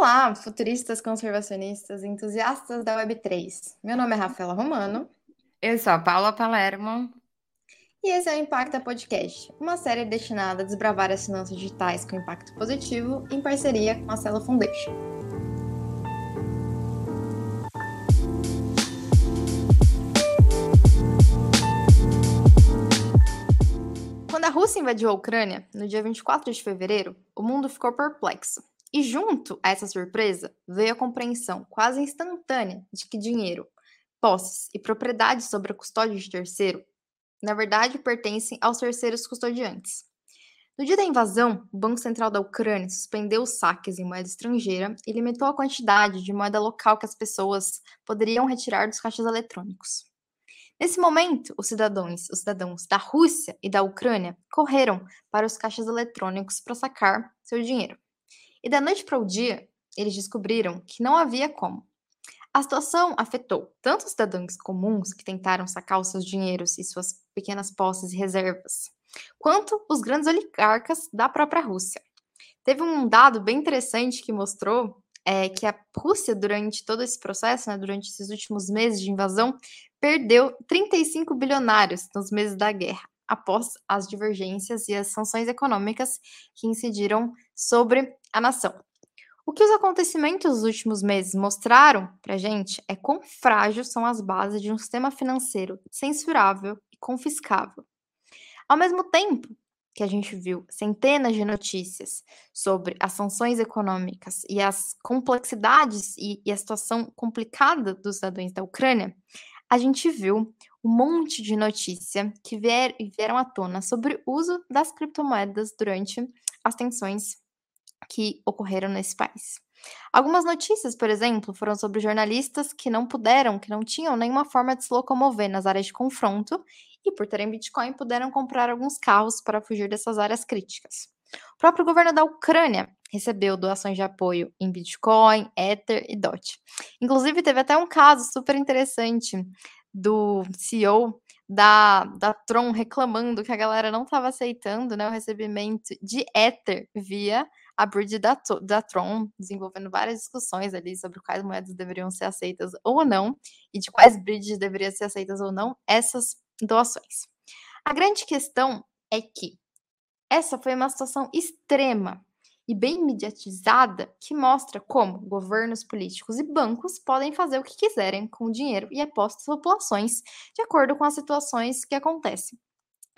Olá, futuristas, conservacionistas, entusiastas da Web3. Meu nome é Rafaela Romano. Eu sou a Paula Palermo. E esse é o Impacta Podcast, uma série destinada a desbravar as finanças digitais com impacto positivo em parceria com a Celo Foundation. Quando a Rússia invadiu a Ucrânia, no dia 24 de fevereiro, o mundo ficou perplexo. E junto a essa surpresa veio a compreensão quase instantânea de que dinheiro, posses e propriedades sobre a custódia de terceiro na verdade, pertencem aos terceiros custodiantes. No dia da invasão, o Banco Central da Ucrânia suspendeu os saques em moeda estrangeira e limitou a quantidade de moeda local que as pessoas poderiam retirar dos caixas eletrônicos. Nesse momento, os cidadãos, os cidadãos da Rússia e da Ucrânia correram para os caixas eletrônicos para sacar seu dinheiro. E da noite para o dia, eles descobriram que não havia como. A situação afetou tanto os cidadãos comuns que tentaram sacar os seus dinheiros e suas pequenas posses e reservas, quanto os grandes oligarcas da própria Rússia. Teve um dado bem interessante que mostrou é, que a Rússia, durante todo esse processo, né, durante esses últimos meses de invasão, perdeu 35 bilionários nos meses da guerra, após as divergências e as sanções econômicas que incidiram sobre a nação. O que os acontecimentos dos últimos meses mostraram para gente é quão frágeis são as bases de um sistema financeiro censurável e confiscável. Ao mesmo tempo que a gente viu centenas de notícias sobre as sanções econômicas e as complexidades e, e a situação complicada dos cidadãos da Ucrânia, a gente viu um monte de notícia que vier, vieram à tona sobre o uso das criptomoedas durante as tensões que ocorreram nesse país. Algumas notícias, por exemplo, foram sobre jornalistas que não puderam, que não tinham nenhuma forma de se locomover nas áreas de confronto e, por terem Bitcoin, puderam comprar alguns carros para fugir dessas áreas críticas. O próprio governo da Ucrânia recebeu doações de apoio em Bitcoin, Ether e DOT. Inclusive, teve até um caso super interessante do CEO da, da Tron reclamando que a galera não estava aceitando né, o recebimento de Ether via a bridge da, da Tron, desenvolvendo várias discussões ali sobre quais moedas deveriam ser aceitas ou não, e de quais bridges deveriam ser aceitas ou não essas doações. A grande questão é que essa foi uma situação extrema e bem mediatizada que mostra como governos políticos e bancos podem fazer o que quiserem com o dinheiro e apostas populações de acordo com as situações que acontecem.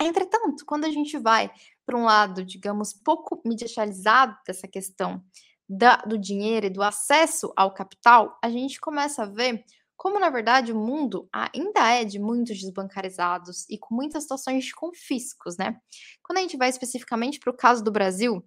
Entretanto, quando a gente vai para um lado, digamos, pouco mediatizado dessa questão da, do dinheiro e do acesso ao capital, a gente começa a ver como, na verdade, o mundo ainda é de muitos desbancarizados e com muitas situações de confiscos, né? Quando a gente vai especificamente para o caso do Brasil,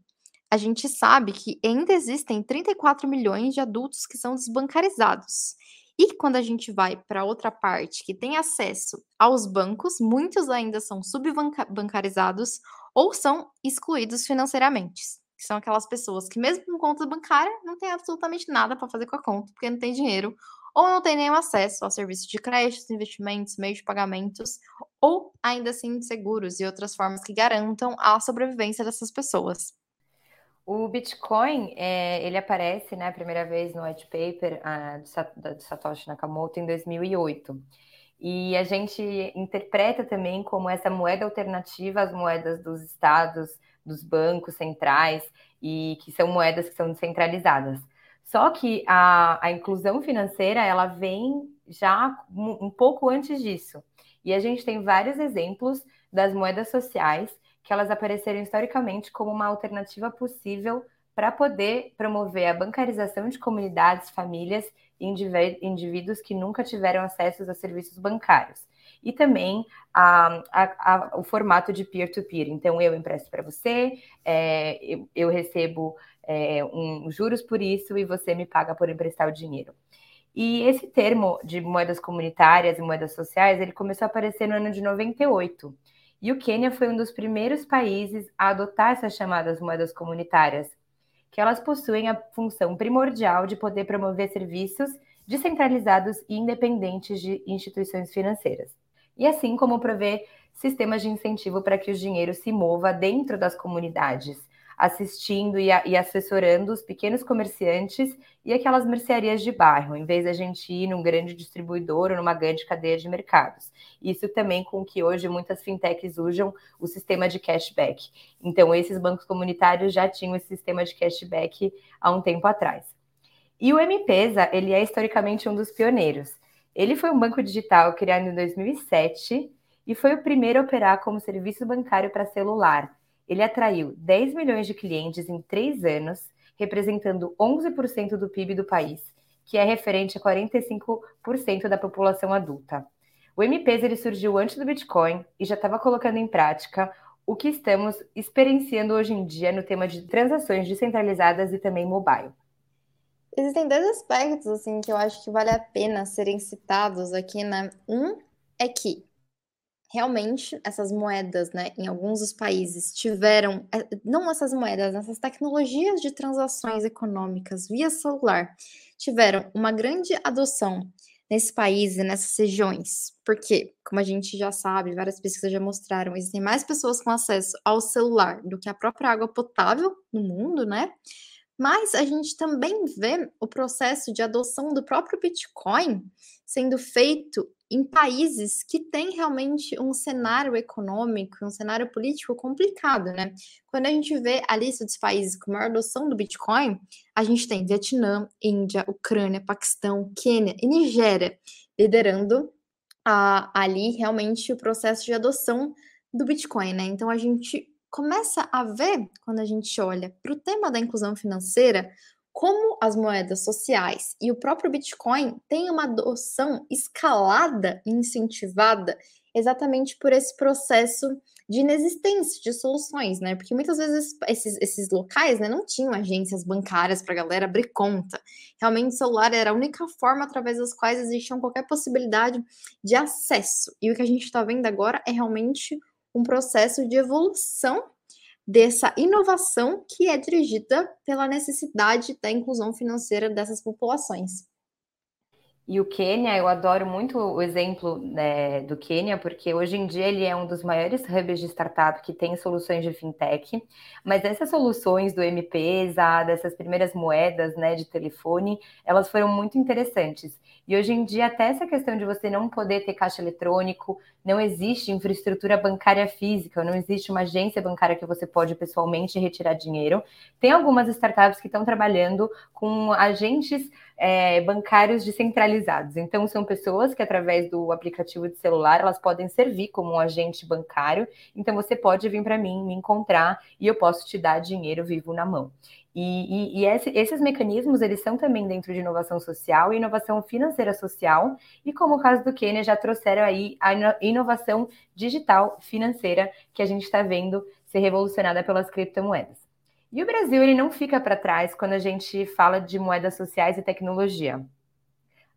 a gente sabe que ainda existem 34 milhões de adultos que são desbancarizados. E quando a gente vai para outra parte que tem acesso aos bancos, muitos ainda são subbancarizados ou são excluídos financeiramente. Que são aquelas pessoas que, mesmo com conta bancária, não tem absolutamente nada para fazer com a conta, porque não tem dinheiro, ou não tem nenhum acesso ao serviço de créditos, investimentos, meios de pagamentos, ou ainda assim seguros e outras formas que garantam a sobrevivência dessas pessoas. O Bitcoin, é, ele aparece, né, a primeira vez no white paper uh, de Satoshi Nakamoto em 2008. E a gente interpreta também como essa moeda alternativa às moedas dos estados, dos bancos centrais, e que são moedas que são descentralizadas. Só que a, a inclusão financeira, ela vem já um pouco antes disso. E a gente tem vários exemplos das moedas sociais que elas apareceram historicamente como uma alternativa possível para poder promover a bancarização de comunidades, famílias e indivíduos que nunca tiveram acesso a serviços bancários. E também a, a, a, o formato de peer-to-peer. -peer. Então, eu empresto para você, é, eu, eu, recebo é, um, juros por isso e você me paga por emprestar o dinheiro. E esse termo de moedas comunitárias e moedas sociais, ele começou a aparecer no ano de 98. E o Quênia foi um dos primeiros países a adotar essas chamadas moedas comunitárias, que elas possuem a função primordial de poder promover serviços descentralizados e independentes de instituições financeiras. E assim como prover sistemas de incentivo para que o dinheiro se mova dentro das comunidades, assistindo e, a, e, assessorando os pequenos comerciantes e aquelas mercearias de bairro, em vez da gente ir num grande distribuidor ou numa grande cadeia de mercados. Isso também com que hoje muitas fintechs usam o sistema de cashback. Então, esses bancos comunitários já tinham esse sistema de cashback há um tempo atrás. E o M-Pesa, ele é historicamente um dos pioneiros. Ele foi um banco digital criado em 2007 e foi o primeiro a operar como serviço bancário para celular. Ele atraiu 10 milhões de clientes em três anos, representando 11% do PIB do país, que é referente a 45% da população adulta. O M-Pesa ele surgiu antes do Bitcoin e já estava colocando em prática o que estamos experienciando hoje em dia no tema de transações descentralizadas e também mobile. Existem dois aspectos assim que eu acho que vale a pena serem citados aqui, né? Um é que realmente essas moedas, né, em alguns dos países tiveram, eh, não essas moedas, essas tecnologias de transações econômicas via celular tiveram uma grande adoção nesse país e nessas regiões, porque, como a gente já sabe, várias pesquisas já mostraram, existem mais pessoas com acesso ao celular do que a própria água potável no mundo, né? Mas a gente também vê o processo de adoção do próprio Bitcoin sendo feito em países que têm realmente um cenário econômico, um cenário político complicado, né? Quando a gente vê a lista dos países com maior adoção do Bitcoin, a gente tem Vietnã, Índia, Ucrânia, Paquistão, Quênia e Nigéria liderando ali realmente o processo de adoção do Bitcoin, né? Então a gente começa a ver, quando a gente olha para o tema da inclusão financeira, como as moedas sociais e o próprio Bitcoin têm uma adoção escalada e incentivada exatamente por esse processo de inexistência de soluções, né? Porque muitas vezes esses, esses locais né, não tinham agências bancárias para a galera abrir conta. Realmente o celular era a única forma através das quais existiam qualquer possibilidade de acesso. E o que a gente está vendo agora é realmente um processo de evolução dessa inovação que é dirigida pela necessidade da inclusão financeira dessas populações. E o Quênia, eu adoro muito o exemplo né, do Quênia, porque hoje em dia ele é um dos maiores hubs de startup que tem soluções de fintech, mas essas soluções do MP-ESA, dessas primeiras moedas né, de telefone, elas foram muito interessantes. E hoje em dia, até essa questão de você não poder ter caixa eletrônico, não existe infraestrutura bancária física, não existe uma agência bancária que você pode pessoalmente retirar dinheiro. Tem algumas startups que estão trabalhando com agentes é, bancários descentralizados. Então, são pessoas que, através do aplicativo de celular, elas podem servir como um agente bancário. Então, você pode vir para mim, me encontrar e eu posso te dar dinheiro vivo na mão. E, e, e esse, esses mecanismos, eles são também dentro de inovação social e inovação financeira social, e como o caso do Quênia, já trouxeram aí a inovação digital financeira que a gente está vendo ser revolucionada pelas criptomoedas. E o Brasil ele não fica para trás quando a gente fala de moedas sociais e tecnologia.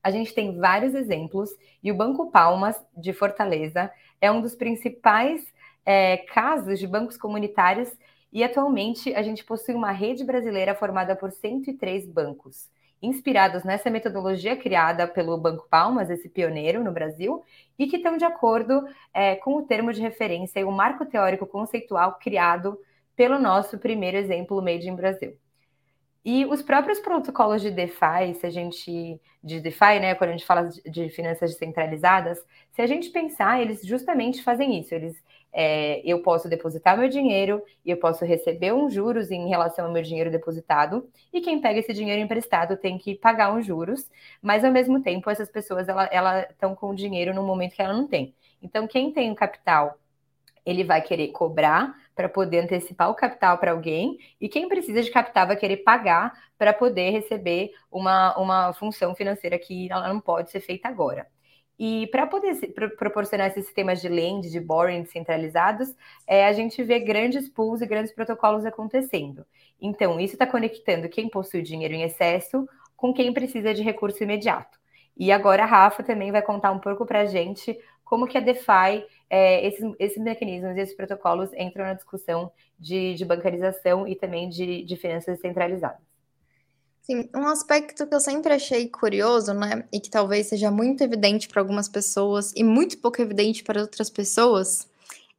A gente tem vários exemplos e o Banco Palmas de Fortaleza é um dos principais é, casos de bancos comunitários e atualmente a gente possui uma rede brasileira formada por 103 bancos, inspirados nessa metodologia criada pelo Banco Palmas, esse pioneiro no Brasil, e que estão de acordo é, com o termo de referência e o marco teórico conceitual criado pelo nosso primeiro exemplo Made in Brasil. E os próprios protocolos de DeFi, se a gente de DeFi, né, quando a gente fala de finanças descentralizadas, se a gente pensar, eles justamente fazem isso. Eles, é, eu posso depositar meu dinheiro e eu posso receber uns juros em relação ao meu dinheiro depositado. E quem pega esse dinheiro emprestado tem que pagar uns juros, mas ao mesmo tempo essas pessoas ela estão com o dinheiro no momento que ela não tem. Então quem tem o capital ele vai querer cobrar para poder antecipar o capital para alguém, e quem precisa de capital vai querer pagar para poder receber uma, uma função financeira que ela não pode ser feita agora. E para poder pro, proporcionar esses sistemas de lend, de borrowing centralizados, é, a gente vê grandes pools e grandes protocolos acontecendo. Então, isso está conectando quem possui dinheiro em excesso com quem precisa de recurso imediato. E agora a Rafa também vai contar um pouco para a gente como que a DeFi, é, esses, esses mecanismos e esses protocolos entram na discussão de, de bancarização e também de, de finanças centralizadas. Sim, um aspecto que eu sempre achei curioso, né, e que talvez seja muito evidente para algumas pessoas e muito pouco evidente para outras pessoas,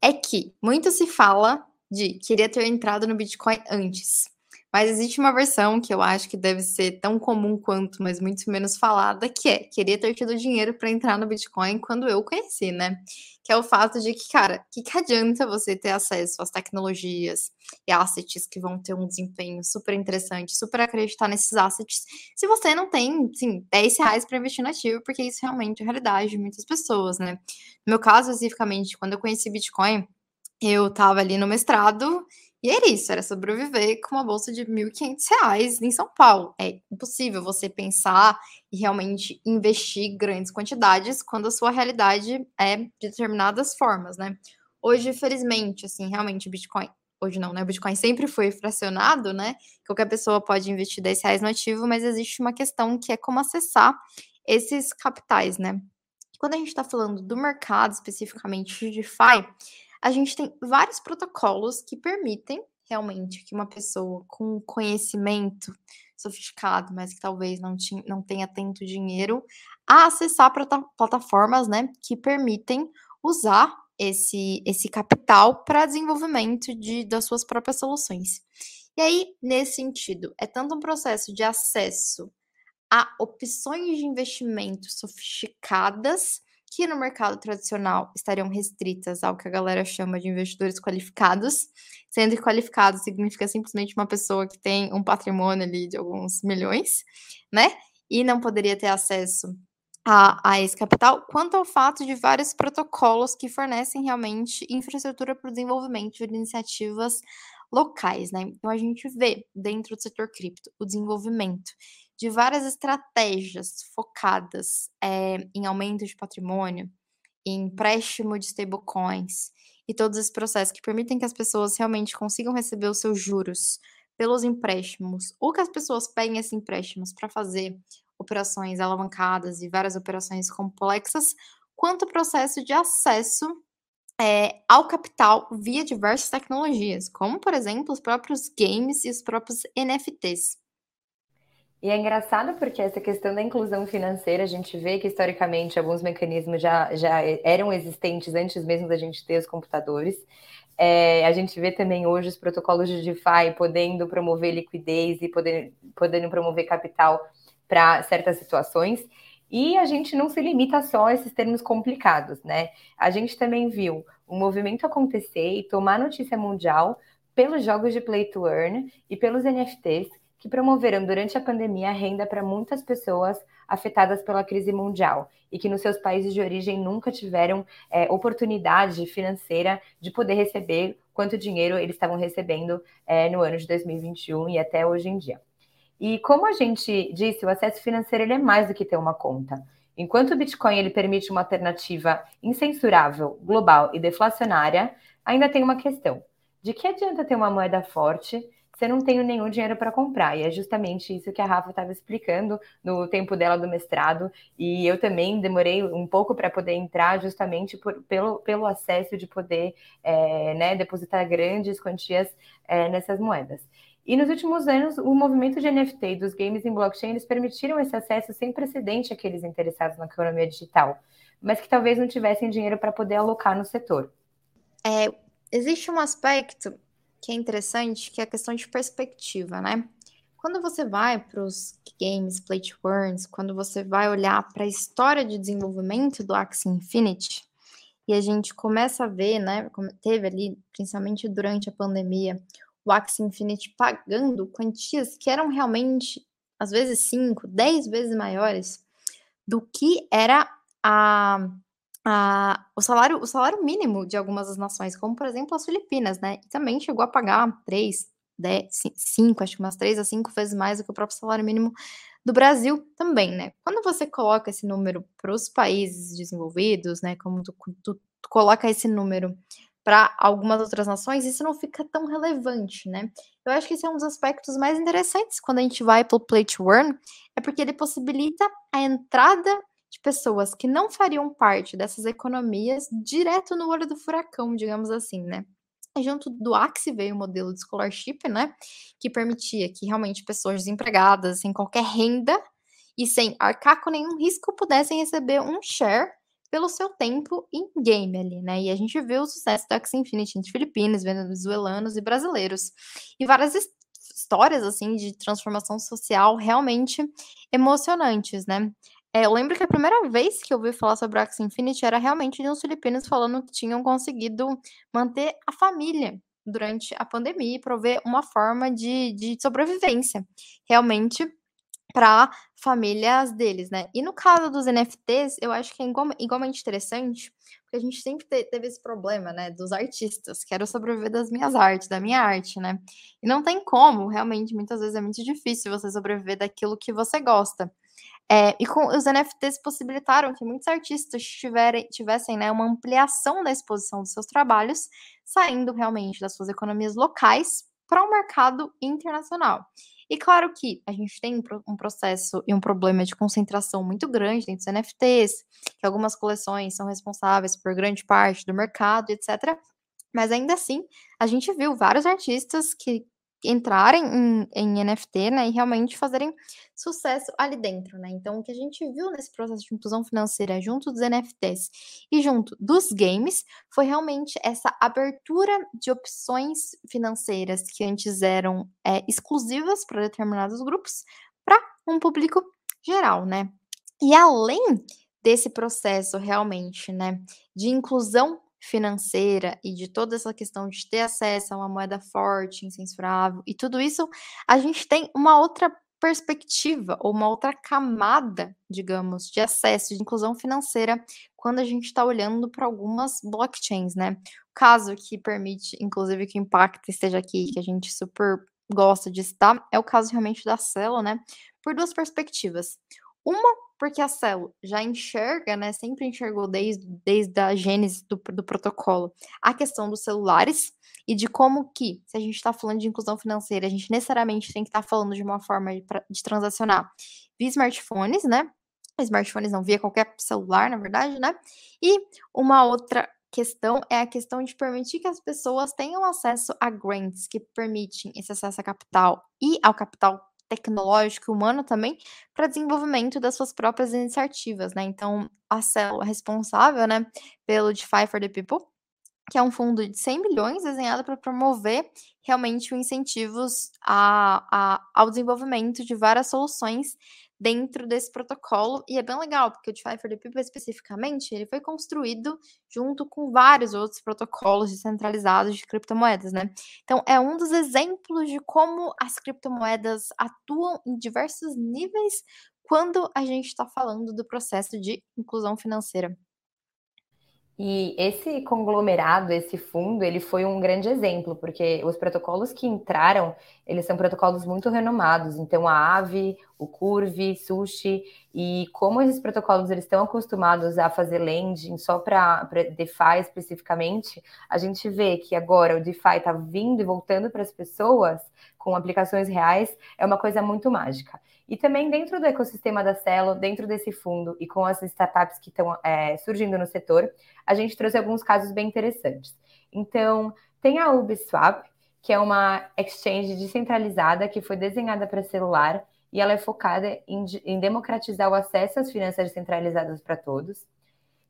é que muito se fala de queria ter entrado no Bitcoin antes. Mas existe uma versão que eu acho que deve ser tão comum quanto, mas muito menos falada, que é queria ter tido dinheiro para entrar no Bitcoin quando eu conheci, né? Que é o fato de que, cara, que, que adianta você ter acesso às tecnologias e assets que vão ter um desempenho super interessante, super acreditar nesses assets, se você não tem, sim, 10 reais para investir no ativo, porque isso realmente é a realidade de muitas pessoas, né? No meu caso, especificamente, quando eu conheci Bitcoin, eu estava ali no mestrado e era isso, era sobreviver com uma bolsa de R$ 1.500 em São Paulo. É impossível você pensar e realmente investir grandes quantidades quando a sua realidade é de determinadas formas, né? Hoje, felizmente, assim, realmente o Bitcoin, hoje não, né? O Bitcoin sempre foi fracionado, né? Qualquer pessoa pode investir 10 reais no ativo, mas existe uma questão que é como acessar esses capitais, né? Quando a gente está falando do mercado, especificamente de DeFi, a gente tem vários protocolos que permitem realmente que uma pessoa com conhecimento sofisticado, mas que talvez não, tinha, não tenha tanto dinheiro, a acessar plataformas né, que permitem usar esse, esse capital para desenvolvimento de, das suas próprias soluções. E aí, nesse sentido, é tanto um processo de acesso a opções de investimento sofisticadas que no mercado tradicional estariam restritas ao que a galera chama de investidores qualificados, sendo que qualificado significa simplesmente uma pessoa que tem um patrimônio ali de alguns milhões, né? E não poderia ter acesso a, a esse capital, quanto ao fato de vários protocolos que fornecem realmente infraestrutura para o desenvolvimento de iniciativas locais, né? Então a gente vê dentro do setor cripto o desenvolvimento de várias estratégias focadas é, em aumento de patrimônio, em empréstimo de stablecoins e todos esses processos que permitem que as pessoas realmente consigam receber os seus juros pelos empréstimos, ou que as pessoas peguem esses empréstimos para fazer operações alavancadas e várias operações complexas, quanto o processo de acesso é, ao capital via diversas tecnologias, como, por exemplo, os próprios games e os próprios NFTs. E é engraçado porque essa questão da inclusão financeira, a gente vê que historicamente alguns mecanismos já, já eram existentes antes mesmo da gente ter os computadores. É, a gente vê também hoje os protocolos de DeFi podendo promover liquidez e poder, podendo promover capital para certas situações. E a gente não se limita só a esses termos complicados, né? A gente também viu o movimento acontecer e tomar notícia mundial pelos jogos de play to earn e pelos NFTs, que promoveram durante a pandemia renda para muitas pessoas afetadas pela crise mundial e que nos seus países de origem nunca tiveram é, oportunidade financeira de poder receber quanto dinheiro eles estavam recebendo é, no ano de 2021 e até hoje em dia. E como a gente disse, o acesso financeiro ele é mais do que ter uma conta. Enquanto o Bitcoin ele permite uma alternativa incensurável, global e deflacionária, ainda tem uma questão. De que adianta ter uma moeda forte você não tem nenhum dinheiro para comprar. E é justamente isso que a Rafa estava explicando no tempo dela do mestrado. E eu também demorei um pouco para poder entrar, justamente por, pelo, pelo acesso de poder é, né, depositar grandes quantias é, nessas moedas. E nos últimos anos, o movimento de NFT dos games em blockchain eles permitiram esse acesso sem precedente àqueles interessados na economia digital, mas que talvez não tivessem dinheiro para poder alocar no setor. É, existe um aspecto que é interessante, que é a questão de perspectiva, né? Quando você vai para os games, play to quando você vai olhar para a história de desenvolvimento do Axie Infinity, e a gente começa a ver, né, teve ali, principalmente durante a pandemia, o Axie Infinity pagando quantias que eram realmente, às vezes, 5, 10 vezes maiores do que era a a, o salário o salário mínimo de algumas das nações, como por exemplo as Filipinas, né? E também chegou a pagar 3, 10, 5, acho que umas 3 a 5 vezes mais do que o próprio salário mínimo do Brasil também, né? Quando você coloca esse número para os países desenvolvidos, né? Como tu, tu, tu coloca esse número para algumas outras nações, isso não fica tão relevante, né? Eu acho que esse é um dos aspectos mais interessantes quando a gente vai para o Play to Earn, é porque ele possibilita a entrada de pessoas que não fariam parte dessas economias direto no olho do furacão, digamos assim, né? Junto do Axie veio o modelo de scholarship, né? Que permitia que realmente pessoas desempregadas, sem qualquer renda e sem arcar com nenhum risco, pudessem receber um share pelo seu tempo em game ali, né? E a gente viu o sucesso do Axie Infinity entre filipinos, venezuelanos e brasileiros. E várias histórias, assim, de transformação social realmente emocionantes, né? É, eu lembro que a primeira vez que eu ouvi falar sobre o Axie Infinity era realmente de uns filipinos falando que tinham conseguido manter a família durante a pandemia e prover uma forma de, de sobrevivência. Realmente para famílias deles, né? E no caso dos NFTs, eu acho que é igualmente interessante, porque a gente sempre teve esse problema, né, dos artistas, quero sobreviver das minhas artes, da minha arte, né? E não tem como, realmente, muitas vezes é muito difícil você sobreviver daquilo que você gosta. É, e com os NFTs possibilitaram que muitos artistas tiverem, tivessem né, uma ampliação da exposição dos seus trabalhos, saindo realmente das suas economias locais para o um mercado internacional. E claro que a gente tem um processo e um problema de concentração muito grande dentro dos NFTs, que algumas coleções são responsáveis por grande parte do mercado, etc. Mas ainda assim, a gente viu vários artistas que entrarem em, em, NFT, né, e realmente fazerem sucesso ali dentro, né? Então, o que a gente viu nesse processo de inclusão financeira junto dos NFTs e junto dos games foi realmente essa abertura de opções financeiras que antes eram é, exclusivas para determinados grupos para um público geral, né? E além desse processo realmente, né, de inclusão financeira e de toda essa questão de ter acesso a uma moeda forte, incensurável e tudo isso, a gente tem uma outra perspectiva ou uma outra camada, digamos, de acesso, de inclusão financeira quando a gente está olhando para algumas blockchains, né? O caso que permite, inclusive, que o Impacto esteja aqui, que a gente super gosta de estar, é o caso realmente da Celo, né? Por duas perspectivas. Uma porque a Celo já enxerga, né, sempre enxergou desde, desde a gênese do, do protocolo, a questão dos celulares e de como que, se a gente está falando de inclusão financeira, a gente necessariamente tem que estar tá falando de uma forma de, de transacionar via smartphones, né? Smartphones não, via qualquer celular, na verdade, né? E uma outra questão é a questão de permitir que as pessoas tenham acesso a grants que permitem esse acesso a capital e ao capital tecnológico e humano também para desenvolvimento das suas próprias iniciativas, né? Então, a célula responsável, né, pelo DeFi for the People, que é um fundo de 100 milhões desenhado para promover realmente incentivos a, a, ao desenvolvimento de várias soluções dentro desse protocolo, e é bem legal, porque o DeFi People especificamente, ele foi construído junto com vários outros protocolos descentralizados de criptomoedas, né? Então, é um dos exemplos de como as criptomoedas atuam em diversos níveis quando a gente está falando do processo de inclusão financeira. E esse conglomerado, esse fundo, ele foi um grande exemplo, porque os protocolos que entraram, eles são protocolos muito renomados. Então, a AVE, o Curve, Sushi, e como esses protocolos eles estão acostumados a fazer lending só para DeFi especificamente, a gente vê que agora o DeFi está vindo e voltando para as pessoas com aplicações reais, é uma coisa muito mágica. E também dentro do ecossistema da Celo, dentro desse fundo e com as startups que estão é, surgindo no setor, a gente trouxe alguns casos bem interessantes. Então, tem a Ubisoft, que é uma exchange descentralizada que foi desenhada para celular e ela é focada em, em democratizar o acesso às finanças descentralizadas para todos.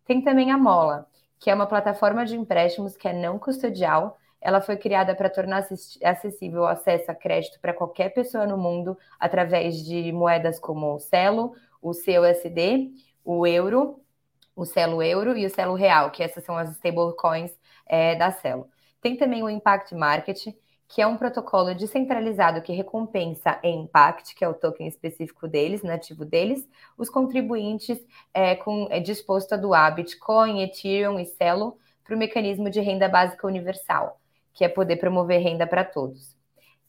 Tem também a Mola, que é uma plataforma de empréstimos que é não custodial ela foi criada para tornar acessível o acesso a crédito para qualquer pessoa no mundo através de moedas como o Celo, o CUSD, o euro, o Celo Euro e o Celo Real, que essas são as stablecoins é, da Celo. Tem também o Impact Market, que é um protocolo descentralizado que recompensa em Impact, que é o token específico deles, nativo deles, os contribuintes é, com, é disposto a doar Bitcoin, Ethereum e Celo para o mecanismo de renda básica universal que é poder promover renda para todos.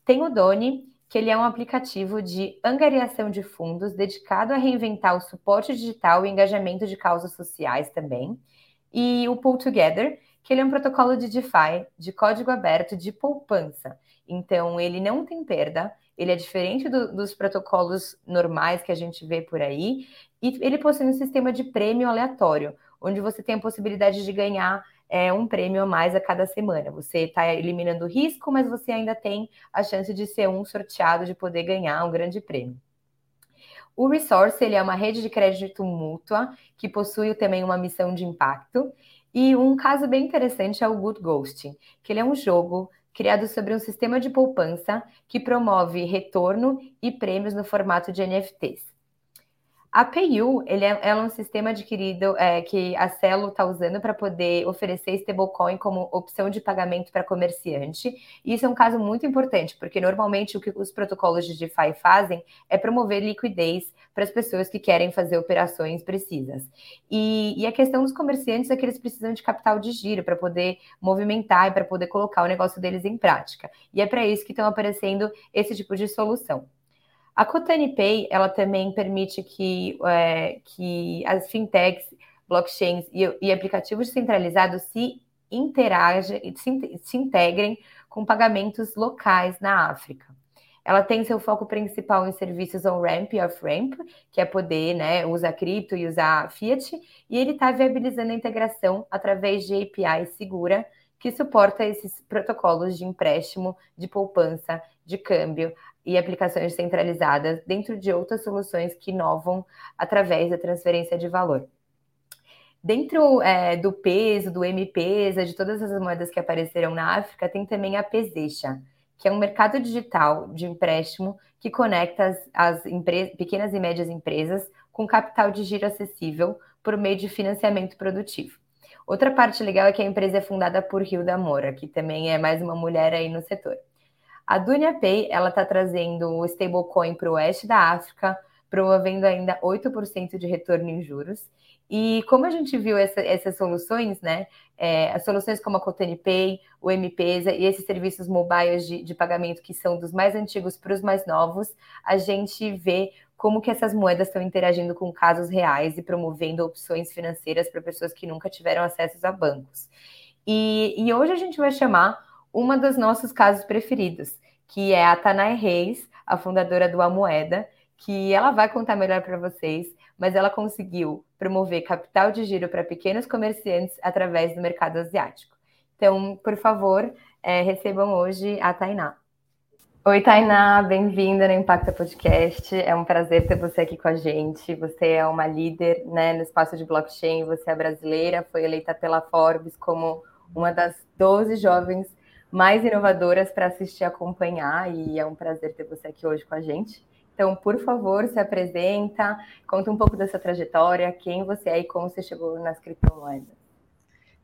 Tem o Doni, que ele é um aplicativo de angariação de fundos dedicado a reinventar o suporte digital e engajamento de causas sociais também. E o Pull Together, que ele é um protocolo de DeFi, de código aberto, de poupança. Então, ele não tem perda, ele é diferente do, dos protocolos normais que a gente vê por aí, e ele possui um sistema de prêmio aleatório, onde você tem a possibilidade de ganhar é, um prêmio a mais a cada semana. Você está eliminando o risco, mas você ainda tem a chance de ser um sorteado, de poder ganhar um grande prêmio. O Resource ele é uma rede de crédito mútua que possui também uma missão de impacto. E um caso bem interessante é o Good Ghost, que ele é um jogo criado sobre um sistema de poupança que promove retorno e prêmios no formato de NFTs. A PayU ele é, é um sistema adquirido é, que a Celo está usando para poder oferecer stablecoin como opção de pagamento para comerciante. E isso é um caso muito importante, porque normalmente o que os protocolos de DeFi fazem é promover liquidez para as pessoas que querem fazer operações precisas. E, e a questão dos comerciantes é que eles precisam de capital de giro para poder movimentar e para poder colocar o negócio deles em prática. E é para isso que estão aparecendo esse tipo de solução. A Cotani Pay, ela também permite que, é, que as fintechs, blockchains e, e aplicativos descentralizados se interagem, se, se integrem com pagamentos locais na África. Ela tem seu foco principal em serviços on-ramp e off-ramp, que é poder né, usar cripto e usar fiat, e ele está viabilizando a integração através de API segura que suporta esses protocolos de empréstimo, de poupança, de câmbio, e aplicações centralizadas dentro de outras soluções que inovam através da transferência de valor. Dentro é, do peso, do M-Pesa, de todas as moedas que apareceram na África, tem também a Pesecha, que é um mercado digital de empréstimo que conecta as, as pequenas e médias empresas com capital de giro acessível por meio de financiamento produtivo. Outra parte legal é que a empresa é fundada por Hilda Moura, que também é mais uma mulher aí no setor. A Dunia Pay ela está trazendo o stablecoin para o oeste da África, promovendo ainda 8% de retorno em juros. E como a gente viu essa, essas soluções, né? É, as soluções como a Cotane Pay, o M-Pesa e esses serviços mobiles de, de pagamento que são dos mais antigos para os mais novos, a gente vê como que essas moedas estão interagindo com casos reais e promovendo opções financeiras para pessoas que nunca tiveram acesso a bancos. E, e hoje a gente vai chamar uma dos nossos casos preferidos, que é a Tanay Reis, a fundadora do A Moeda, que ela vai contar melhor para vocês, mas ela conseguiu promover capital de giro para pequenos comerciantes através do mercado asiático. Então, por favor, é, recebam hoje a Tainá. Oi, Tainá, bem-vinda no Impacta Podcast. É um prazer ter você aqui com a gente. Você é uma líder né, no espaço de blockchain, você é brasileira, foi eleita pela Forbes como uma das 12 jovens mais inovadoras para assistir e acompanhar, e é um prazer ter você aqui hoje com a gente. Então, por favor, se apresenta, conta um pouco dessa trajetória, quem você é e como você chegou nas criptomoedas.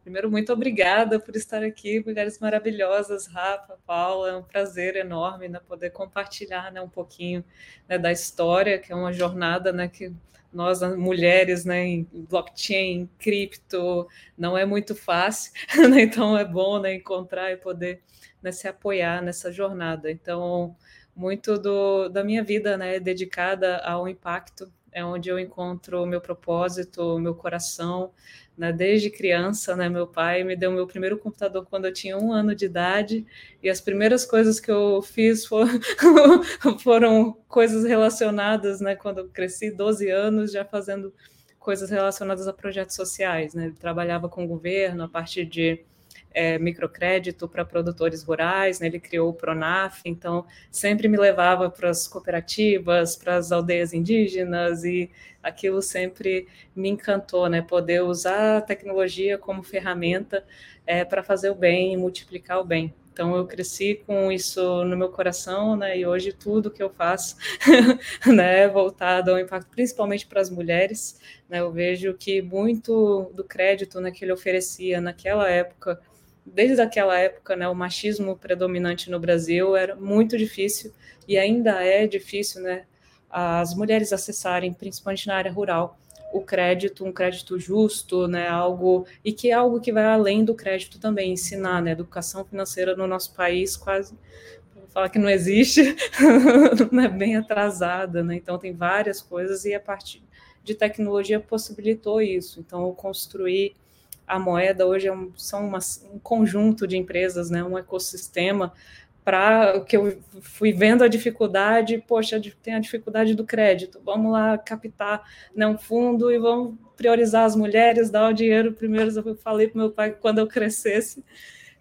Primeiro, muito obrigada por estar aqui, mulheres maravilhosas, Rafa, Paula, é um prazer enorme né, poder compartilhar né, um pouquinho né, da história, que é uma jornada né, que nós mulheres né, em blockchain, cripto, não é muito fácil, né? então é bom né, encontrar e poder né, se apoiar nessa jornada. Então, muito do, da minha vida né, é dedicada ao impacto, é onde eu encontro o meu propósito, o meu coração, né, desde criança, né, meu pai me deu meu primeiro computador quando eu tinha um ano de idade, e as primeiras coisas que eu fiz foram, coisas relacionadas, né, quando eu cresci, 12 anos, já fazendo coisas relacionadas a projetos sociais, né, trabalhava com o governo a partir de é, microcrédito para produtores rurais, né? ele criou o Pronaf, então sempre me levava para as cooperativas, para as aldeias indígenas, e aquilo sempre me encantou, né? poder usar a tecnologia como ferramenta é, para fazer o bem e multiplicar o bem. Então eu cresci com isso no meu coração, né? E hoje tudo que eu faço, né, é voltado ao impacto, principalmente para as mulheres, né? Eu vejo que muito do crédito, né, que ele oferecia naquela época desde aquela época, né, o machismo predominante no Brasil era muito difícil e ainda é difícil, né, as mulheres acessarem, principalmente na área rural, o crédito, um crédito justo, né, algo e que é algo que vai além do crédito também, ensinar, né, educação financeira no nosso país quase falar que não existe, não é bem atrasada, né? Então tem várias coisas e a partir de tecnologia possibilitou isso. Então eu construí a moeda hoje é um, são um conjunto de empresas, né, um ecossistema para que eu fui vendo a dificuldade, poxa, tem a dificuldade do crédito, vamos lá captar né, um fundo e vamos priorizar as mulheres, dar o dinheiro primeiro. Eu falei para meu pai que quando eu crescesse,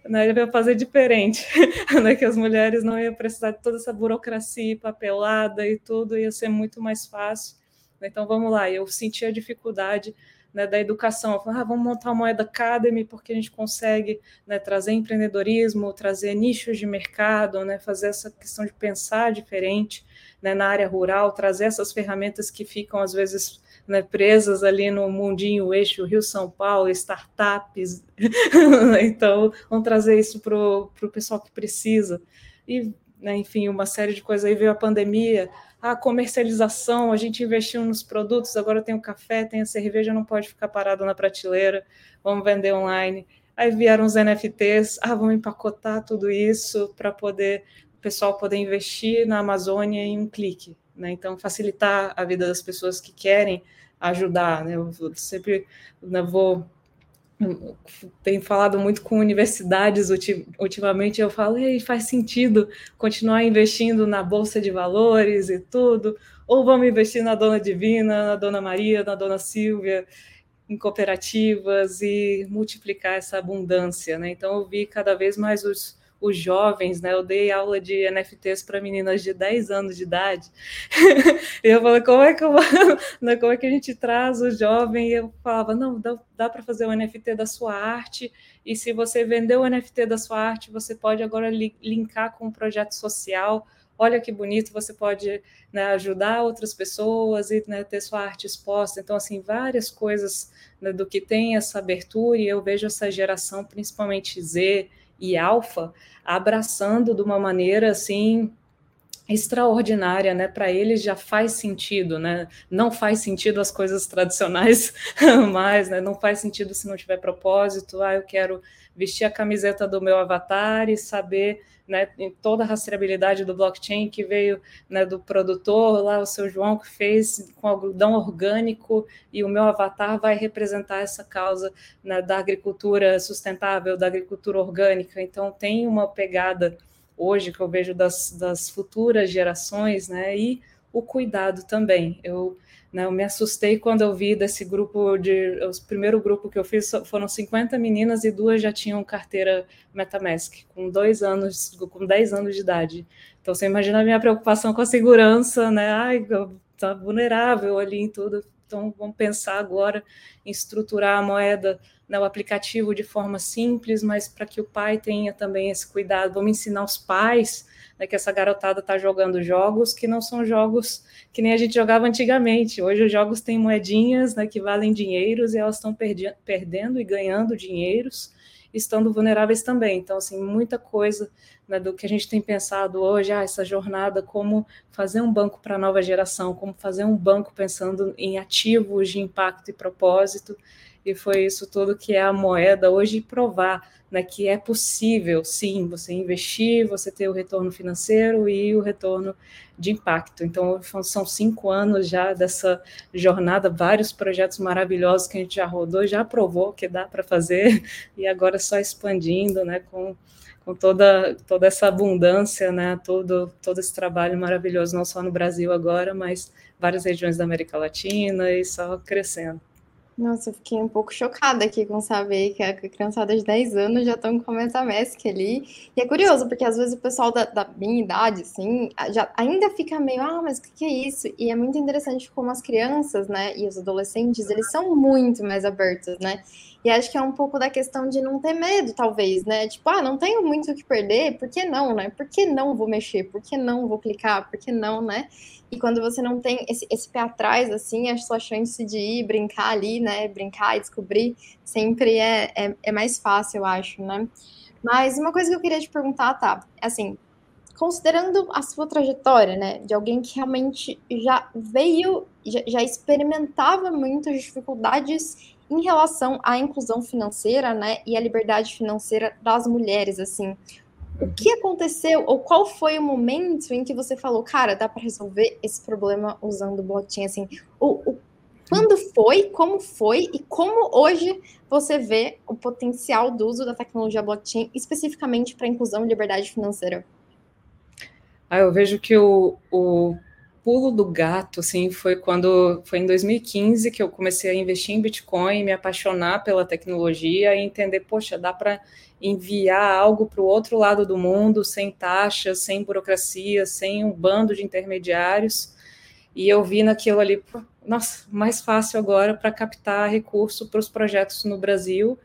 né, ele veio fazer diferente, né, que as mulheres não iam precisar de toda essa burocracia papelada e tudo, ia ser muito mais fácil. Então, vamos lá, eu senti a dificuldade né, da educação. Falei, ah, vamos montar uma Moeda Academy porque a gente consegue né, trazer empreendedorismo, trazer nichos de mercado, né, fazer essa questão de pensar diferente né, na área rural, trazer essas ferramentas que ficam, às vezes, né, presas ali no mundinho, o eixo Rio-São Paulo, startups. então, vamos trazer isso para o pessoal que precisa. E, né, enfim, uma série de coisas. Aí veio a pandemia, a comercialização, a gente investiu nos produtos, agora tem o café, tem a cerveja, não pode ficar parado na prateleira, vamos vender online. Aí vieram os NFTs, ah, vamos empacotar tudo isso para poder o pessoal poder investir na Amazônia em um clique. Né? Então, facilitar a vida das pessoas que querem ajudar. Né? Eu sempre né, vou tenho falado muito com universidades ultimamente, eu falo, e faz sentido continuar investindo na Bolsa de Valores e tudo, ou vamos investir na Dona Divina, na Dona Maria, na Dona Silvia, em cooperativas e multiplicar essa abundância, né? Então eu vi cada vez mais os, os jovens, né? Eu dei aula de NFTs para meninas de 10 anos de idade. e eu falei, como é que eu, né, como é que a gente traz o jovem? E eu falava, não, dá, dá para fazer um NFT da sua arte, e se você vender o NFT da sua arte, você pode agora li linkar com um projeto social. Olha que bonito, você pode né, ajudar outras pessoas e né, ter sua arte exposta. Então, assim, várias coisas né, do que tem essa abertura, e eu vejo essa geração, principalmente Z, e alfa abraçando de uma maneira assim extraordinária, né? Para eles já faz sentido, né? Não faz sentido as coisas tradicionais mais, né? Não faz sentido se não tiver propósito. Ah, eu quero vestir a camiseta do meu avatar e saber né, em toda a rastreabilidade do blockchain que veio né, do produtor, lá o seu João que fez com algodão orgânico e o meu avatar vai representar essa causa né, da agricultura sustentável, da agricultura orgânica. Então tem uma pegada hoje que eu vejo das, das futuras gerações, né, e o cuidado também. Eu né? Eu me assustei quando eu vi desse grupo de. O primeiro grupo que eu fiz foram 50 meninas e duas já tinham carteira Metamask, com dois anos, com 10 anos de idade. Então você imagina a minha preocupação com a segurança, né? Ai, tá vulnerável ali em tudo. Então vamos pensar agora em estruturar a moeda, né, o aplicativo de forma simples, mas para que o pai tenha também esse cuidado. Vamos ensinar os pais né, que essa garotada está jogando jogos que não são jogos que nem a gente jogava antigamente. Hoje os jogos têm moedinhas né, que valem dinheiros e elas estão perdendo e ganhando dinheiros, estando vulneráveis também. Então, assim, muita coisa né, do que a gente tem pensado hoje, ah, essa jornada, como fazer um banco para a nova geração, como fazer um banco pensando em ativos de impacto e propósito, e foi isso tudo que é a moeda hoje provar né, que é possível, sim, você investir, você ter o retorno financeiro e o retorno de impacto. Então, são cinco anos já dessa jornada, vários projetos maravilhosos que a gente já rodou, já provou que dá para fazer, e agora só expandindo, né, com, com toda, toda essa abundância, né, todo, todo esse trabalho maravilhoso, não só no Brasil agora, mas várias regiões da América Latina e só crescendo. Nossa, eu fiquei um pouco chocada aqui com saber que a criançada de 10 anos já estão com essa MESC ali. E é curioso, porque às vezes o pessoal da, da minha idade, assim, já ainda fica meio, ah, mas o que, que é isso? E é muito interessante como as crianças, né, e os adolescentes, eles são muito mais abertos, né? E acho que é um pouco da questão de não ter medo, talvez, né? Tipo, ah, não tenho muito o que perder, por que não, né? Por que não vou mexer? Por que não vou clicar? Por que não, né? E quando você não tem esse, esse pé atrás, assim, a sua chance de ir brincar ali, né? Brincar e descobrir sempre é, é, é mais fácil, eu acho, né? Mas uma coisa que eu queria te perguntar, tá? Assim, considerando a sua trajetória, né, de alguém que realmente já veio, já, já experimentava muitas dificuldades em relação à inclusão financeira, né, e à liberdade financeira das mulheres, assim, o que aconteceu ou qual foi o momento em que você falou, cara, dá para resolver esse problema usando blockchain, assim, o, o, quando foi, como foi e como hoje você vê o potencial do uso da tecnologia blockchain especificamente para inclusão e liberdade financeira? Ah, eu vejo que o, o pulo do gato, assim, foi quando foi em 2015 que eu comecei a investir em Bitcoin, me apaixonar pela tecnologia e entender, poxa, dá para enviar algo para o outro lado do mundo sem taxas, sem burocracia, sem um bando de intermediários. E eu vi naquilo ali, nossa, mais fácil agora para captar recurso para os projetos no Brasil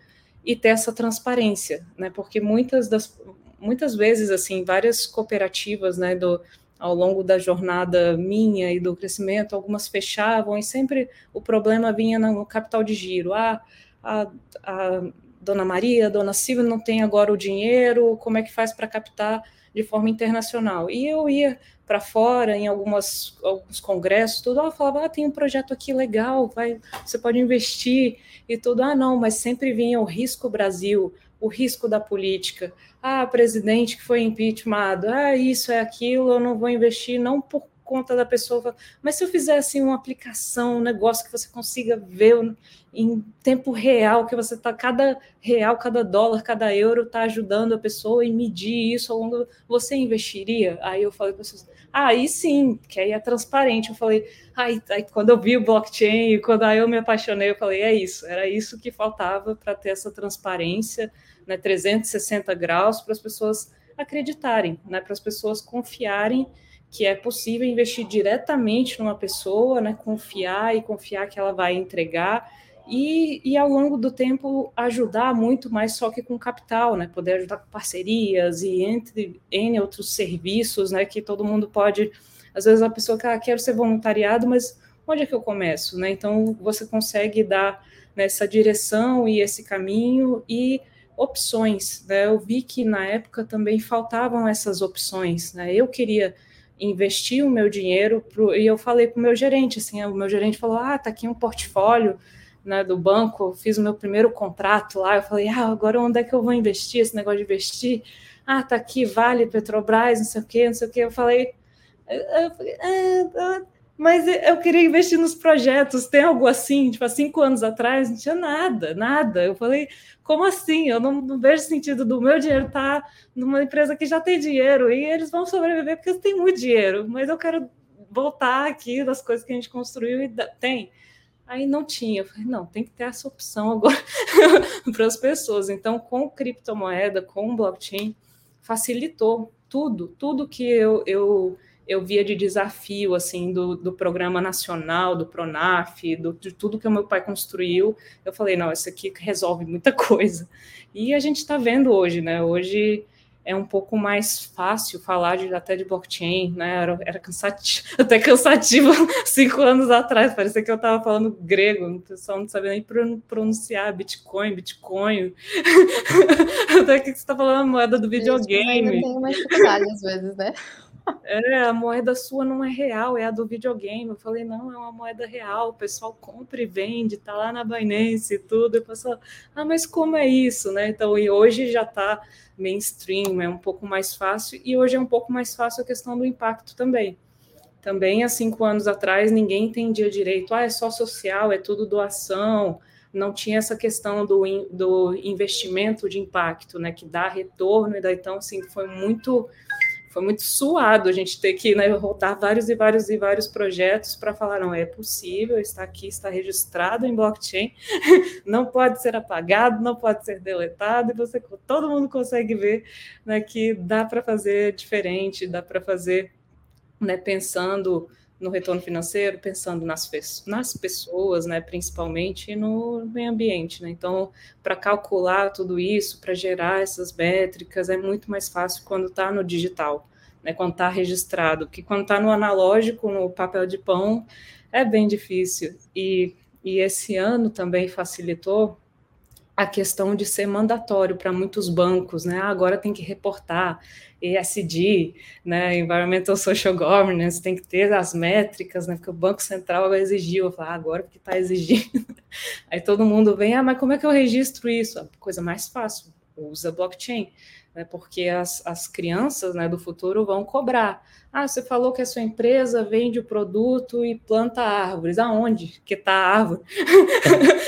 e ter essa transparência, né? Porque muitas das muitas vezes assim, várias cooperativas, né, do ao longo da jornada minha e do crescimento, algumas fechavam e sempre o problema vinha no capital de giro. Ah, a, a Dona Maria, a Dona Silvia não tem agora o dinheiro, como é que faz para captar de forma internacional? E eu ia para fora em algumas, alguns congressos, tudo, eu falava, ah, tem um projeto aqui legal, vai, você pode investir e tudo. Ah, não, mas sempre vinha o risco Brasil, o risco da política. Ah, presidente que foi impeachmentado, ah, isso é aquilo, eu não vou investir, não por conta da pessoa. Mas se eu fizesse assim, uma aplicação, um negócio que você consiga ver em tempo real, que você está, cada real, cada dólar, cada euro está ajudando a pessoa e medir isso ao longo, você investiria? Aí eu falei para vocês, ah, aí sim, que aí é transparente. Eu falei, aí, aí quando eu vi o blockchain, quando aí eu me apaixonei, eu falei, é isso, era isso que faltava para ter essa transparência, né, 360 graus, para as pessoas acreditarem, né, para as pessoas confiarem que é possível investir diretamente numa pessoa, né, confiar e confiar que ela vai entregar e, e ao longo do tempo ajudar muito mais só que com capital, né, poder ajudar com parcerias e entre N outros serviços, né, que todo mundo pode, às vezes a pessoa quer, ah, quero ser voluntariado, mas onde é que eu começo, né, então você consegue dar nessa né, direção e esse caminho e opções, né, eu vi que na época também faltavam essas opções, né, eu queria investir o meu dinheiro pro, e eu falei para o meu gerente, assim, o meu gerente falou, ah, tá aqui um portfólio né, do banco, fiz o meu primeiro contrato lá, eu falei, ah, agora onde é que eu vou investir, esse negócio de investir? Ah, tá aqui, Vale, Petrobras, não sei o quê, não sei o quê, eu falei, falei ah, ah, mas eu queria investir nos projetos, tem algo assim? Tipo, há cinco anos atrás não tinha nada, nada. Eu falei, como assim? Eu não, não vejo sentido do meu dinheiro estar tá numa empresa que já tem dinheiro e eles vão sobreviver porque eles têm muito dinheiro, mas eu quero voltar aqui das coisas que a gente construiu e tem. Aí não tinha, eu falei, não, tem que ter essa opção agora para as pessoas. Então, com criptomoeda, com blockchain, facilitou tudo, tudo que eu, eu eu via de desafio assim do, do programa nacional, do Pronaf, do, de tudo que o meu pai construiu, eu falei, não, isso aqui resolve muita coisa. E a gente está vendo hoje, né? Hoje é um pouco mais fácil falar de, até de blockchain, né? Era, era cansativo, até cansativo cinco anos atrás, parecia que eu estava falando grego, o pessoal não sabia nem pronunciar Bitcoin, Bitcoin. até que você está falando a moeda do videogame. Tem uma dificuldade às vezes, né? É, a moeda sua não é real, é a do videogame. Eu falei, não, é uma moeda real, o pessoal compra e vende, tá lá na Binance e tudo. Eu pessoal, ah, mas como é isso, né? Então, e hoje já tá mainstream, é um pouco mais fácil, e hoje é um pouco mais fácil a questão do impacto também. Também há cinco anos atrás ninguém entendia direito, ah, é só social, é tudo doação, não tinha essa questão do, do investimento de impacto, né, que dá retorno, e daí então, assim, foi muito foi muito suado a gente ter que né, rodar vários e vários e vários projetos para falar, não, é possível, está aqui, está registrado em blockchain, não pode ser apagado, não pode ser deletado, e você, todo mundo consegue ver né, que dá para fazer diferente, dá para fazer né, pensando no retorno financeiro, pensando nas, nas pessoas, né, principalmente, e no meio ambiente. Né? Então, para calcular tudo isso, para gerar essas métricas, é muito mais fácil quando está no digital, né, quando está registrado, que quando está no analógico, no papel de pão, é bem difícil. E, e esse ano também facilitou a questão de ser mandatório para muitos bancos, né? Ah, agora tem que reportar ESG, né? Environmental Social Governance, tem que ter as métricas, né? Porque o Banco Central exigiu, falei, ah, agora porque está exigindo. Aí todo mundo vem, ah, mas como é que eu registro isso? A coisa mais fácil, usa blockchain né, porque as, as crianças né, do futuro vão cobrar. Ah, você falou que a sua empresa vende o produto e planta árvores. Aonde que está a árvore?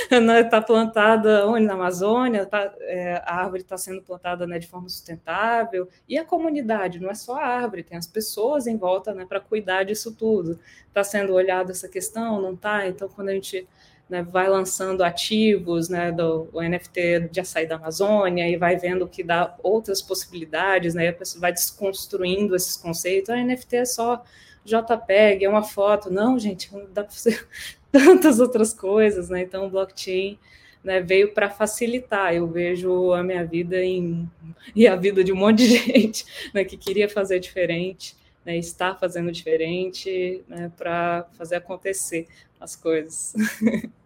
Está né, plantada onde? Na Amazônia? Tá, é, a árvore está sendo plantada né, de forma sustentável. E a comunidade? Não é só a árvore, tem as pessoas em volta né, para cuidar disso tudo. Está sendo olhada essa questão? Não está? Então, quando a gente né, vai lançando ativos né, do NFT de açaí da Amazônia e vai vendo que dá outras possibilidades, né, a pessoa vai desconstruindo esses conceitos. A ah, NFT é só JPEG, é uma foto. Não, gente, dá para fazer tantas outras coisas, né? Então, o blockchain né, veio para facilitar. Eu vejo a minha vida em, e a vida de um monte de gente né, que queria fazer diferente, né, está fazendo diferente né, para fazer acontecer as coisas.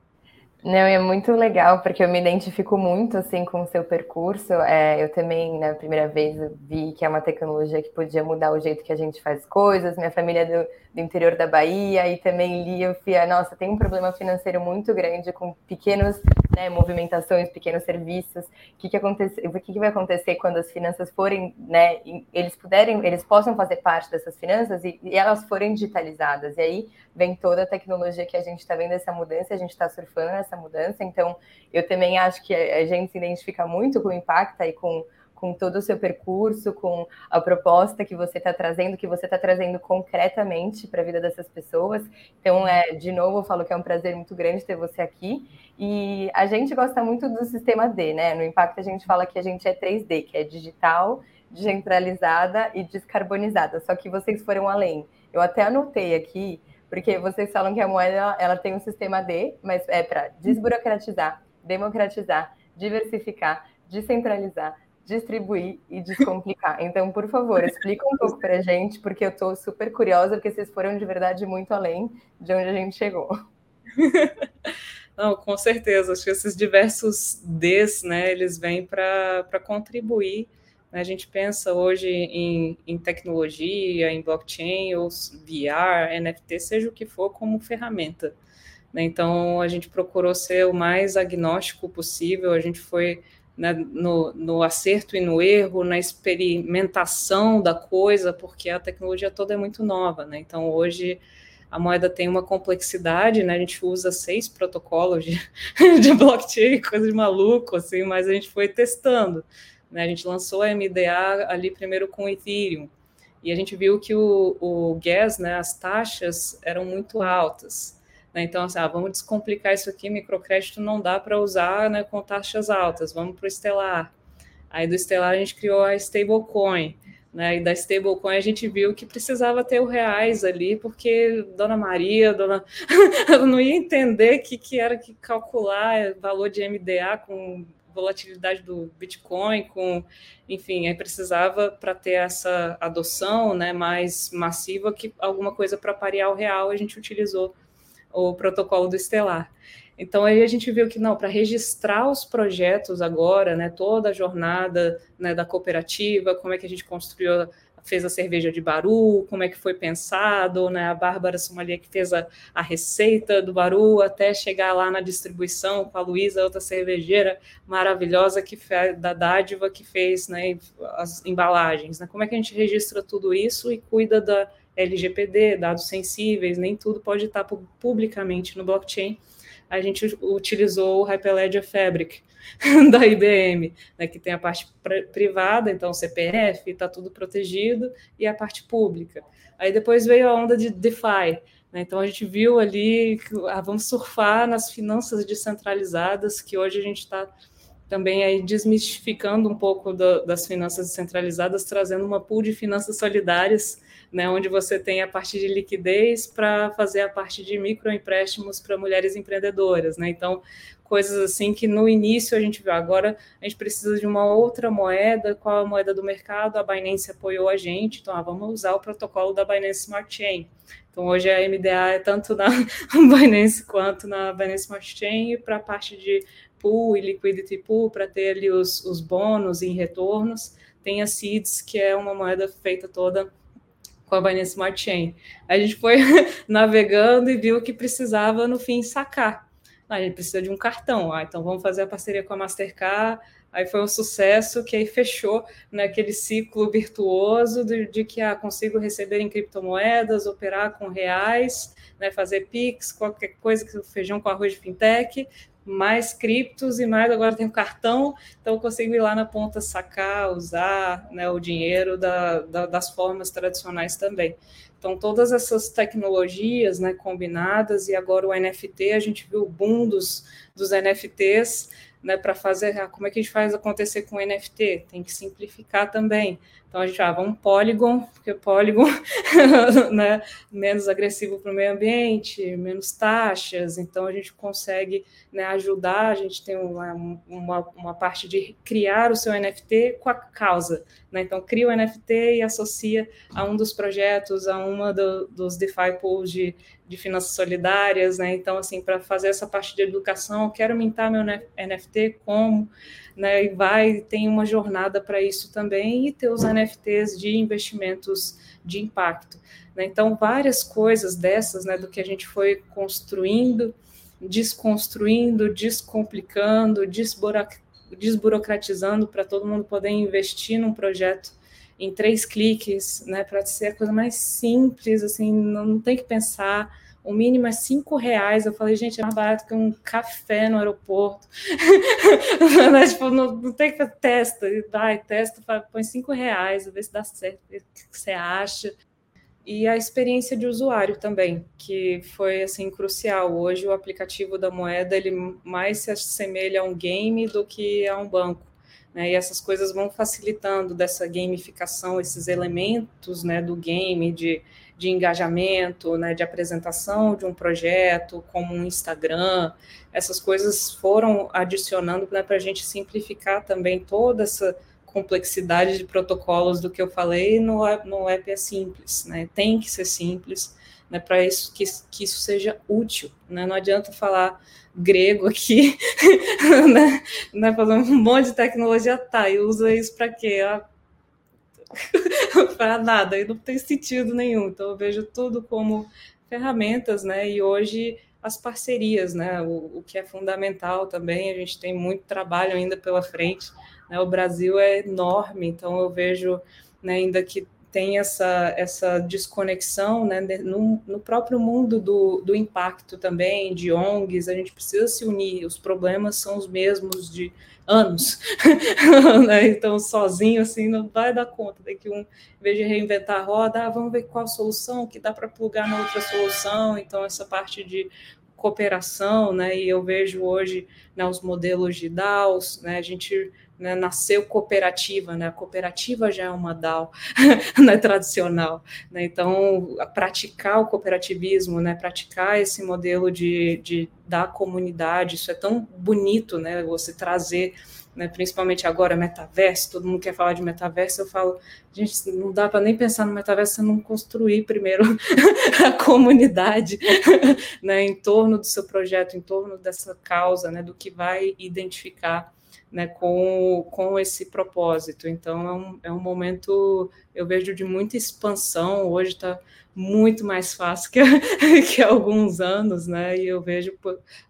Não, é muito legal, porque eu me identifico muito, assim, com o seu percurso. É, eu também, na primeira vez, vi que é uma tecnologia que podia mudar o jeito que a gente faz coisas. Minha família é do, do interior da Bahia, e também li, eu fui, nossa, tem um problema financeiro muito grande com pequenos, né, movimentações, pequenos serviços. O que, que, acontece, o que, que vai acontecer quando as finanças forem, né, eles puderem, eles possam fazer parte dessas finanças e, e elas forem digitalizadas. E aí vem toda a tecnologia que a gente está vendo essa mudança, a gente está surfando nessa mudança. Então, eu também acho que a gente se identifica muito com o Impacta e com com todo o seu percurso, com a proposta que você está trazendo, que você está trazendo concretamente para a vida dessas pessoas. Então, é, de novo, eu falo que é um prazer muito grande ter você aqui. E a gente gosta muito do sistema D, né? No Impacto a gente fala que a gente é 3D, que é digital, descentralizada e descarbonizada. Só que vocês foram além. Eu até anotei aqui, porque vocês falam que a moeda ela tem um sistema D, mas é para desburocratizar, democratizar, diversificar, descentralizar, distribuir e descomplicar. Então, por favor, explica um pouco para a gente, porque eu estou super curiosa, porque vocês foram de verdade muito além de onde a gente chegou. Não, com certeza. Acho que esses diversos Ds, né, eles vêm para contribuir. Né? A gente pensa hoje em, em tecnologia, em blockchain, ou VR, NFT, seja o que for, como ferramenta. Né? Então, a gente procurou ser o mais agnóstico possível, a gente foi né, no, no, acerto e no erro, na experimentação da coisa, porque a tecnologia toda é muito nova, né? Então hoje a moeda tem uma complexidade, né? A gente usa seis protocolos de, de blockchain, coisa de maluco, assim, mas a gente foi testando. Né? A gente lançou a MDA ali primeiro com o Ethereum, e a gente viu que o, o gas, né, as taxas eram muito altas. Né? Então, assim, ah, vamos descomplicar isso aqui, microcrédito não dá para usar né, com taxas altas, vamos para o Estelar. Aí do Estelar a gente criou a stablecoin, né? E da stablecoin a gente viu que precisava ter o reais ali, porque Dona Maria, Dona não ia entender que, que era que calcular valor de MDA com volatilidade do Bitcoin, com, enfim, aí precisava para ter essa adoção, né, mais massiva que alguma coisa para parear o real a gente utilizou o protocolo do Estelar. Então aí a gente viu que não, para registrar os projetos agora, né, toda a jornada né, da cooperativa, como é que a gente construiu, fez a cerveja de Baru, como é que foi pensado, né, a Bárbara Somalia que fez a, a receita do Baru até chegar lá na distribuição com a Luísa, outra cervejeira maravilhosa que fez, da dádiva que fez né, as embalagens. Né, como é que a gente registra tudo isso e cuida da LGPD, dados sensíveis, nem tudo pode estar publicamente no blockchain. A gente utilizou o Hyperledger Fabric da IBM, né, que tem a parte privada, então CPF, está tudo protegido, e a parte pública. Aí depois veio a onda de DeFi, né, então a gente viu ali, ah, vamos surfar nas finanças descentralizadas, que hoje a gente está também aí desmistificando um pouco do, das finanças descentralizadas, trazendo uma pool de finanças solidárias né, onde você tem a parte de liquidez para fazer a parte de microempréstimos para mulheres empreendedoras. Né? Então, coisas assim que no início a gente viu, agora a gente precisa de uma outra moeda, qual a moeda do mercado? A Binance apoiou a gente, então ah, vamos usar o protocolo da Binance Smart Chain. Então, hoje a MDA é tanto na Binance quanto na Binance Smart Chain, e para a parte de pool e liquidity pool, para ter ali os, os bônus em retornos, tem a Seeds, que é uma moeda feita toda com a Binance Smart Chain. A gente foi navegando e viu que precisava, no fim, sacar. Ah, a gente precisa de um cartão. Ah, então vamos fazer a parceria com a Mastercard. Aí foi um sucesso que aí fechou naquele ciclo virtuoso de, de que ah, consigo receber em criptomoedas, operar com reais, né, fazer PIX, qualquer coisa feijão com arroz de fintech, mais criptos e mais agora tem o cartão, então eu consigo ir lá na ponta sacar, usar né, o dinheiro da, da, das formas tradicionais também. Então, todas essas tecnologias né, combinadas, e agora o NFT, a gente viu o boom dos, dos NFTs, né, para fazer, ah, como é que a gente faz acontecer com NFT? Tem que simplificar também. Então a gente ah, vamos Polygon, porque Polygon né, menos agressivo para o meio ambiente, menos taxas, então a gente consegue né, ajudar, a gente tem uma, uma, uma, parte de criar o seu NFT com a causa. Né? Então cria o NFT e associa a um dos projetos, a uma do, dos DeFi pools de, de finanças solidárias, né? Então, assim, para fazer essa parte de educação, quero mintar meu NFT, como? né, e vai, tem uma jornada para isso também, e ter os NFTs de investimentos de impacto. Né? Então, várias coisas dessas, né, do que a gente foi construindo, desconstruindo, descomplicando, desburocratizando para todo mundo poder investir num projeto em três cliques, né, para ser a coisa mais simples, assim, não tem que pensar o mínimo é cinco reais. Eu falei, gente, é mais barato que um café no aeroporto. tipo, não, não, tem que testa, vai, testa, põe cinco reais, vê se dá certo, o que você acha. E a experiência de usuário também, que foi assim crucial. Hoje o aplicativo da moeda ele mais se assemelha a um game do que a um banco. Né, e essas coisas vão facilitando dessa gamificação, esses elementos né, do game, de de engajamento, né, de apresentação de um projeto, como um Instagram, essas coisas foram adicionando né, para a gente simplificar também toda essa complexidade de protocolos do que eu falei no, no app é simples, né? Tem que ser simples, né? Para isso que, que isso seja útil, né? Não adianta falar grego aqui, né? né? Fazer um monte de tecnologia, tá? E usa isso para quê? Ah, para nada, e não tem sentido nenhum. Então, eu vejo tudo como ferramentas, né? E hoje as parcerias, né? O, o, que é fundamental também, a gente tem muito trabalho ainda pela frente. Né? O Brasil é enorme, então eu vejo né, ainda que tem essa, essa desconexão né, no, no próprio mundo do, do impacto também, de ONGs, a gente precisa se unir, os problemas são os mesmos de anos, né? então sozinho assim não vai dar conta, que um, em vez de reinventar a roda, ah, vamos ver qual solução que dá para plugar na outra solução, então essa parte de cooperação, né, e eu vejo hoje né, os modelos de DAOs, né, a gente né, nasceu cooperativa, né? A cooperativa já é uma DAO né, tradicional, né? Então, praticar o cooperativismo, né? Praticar esse modelo de, de da comunidade, isso é tão bonito, né? Você trazer né, principalmente agora metaverso, todo mundo quer falar de metaverso, eu falo, gente, não dá para nem pensar no metaverso se não construir primeiro a comunidade né, em torno do seu projeto, em torno dessa causa, né, do que vai identificar né, com, com esse propósito. Então, é um, é um momento, eu vejo, de muita expansão. Hoje está muito mais fácil que, que há alguns anos, né? E eu vejo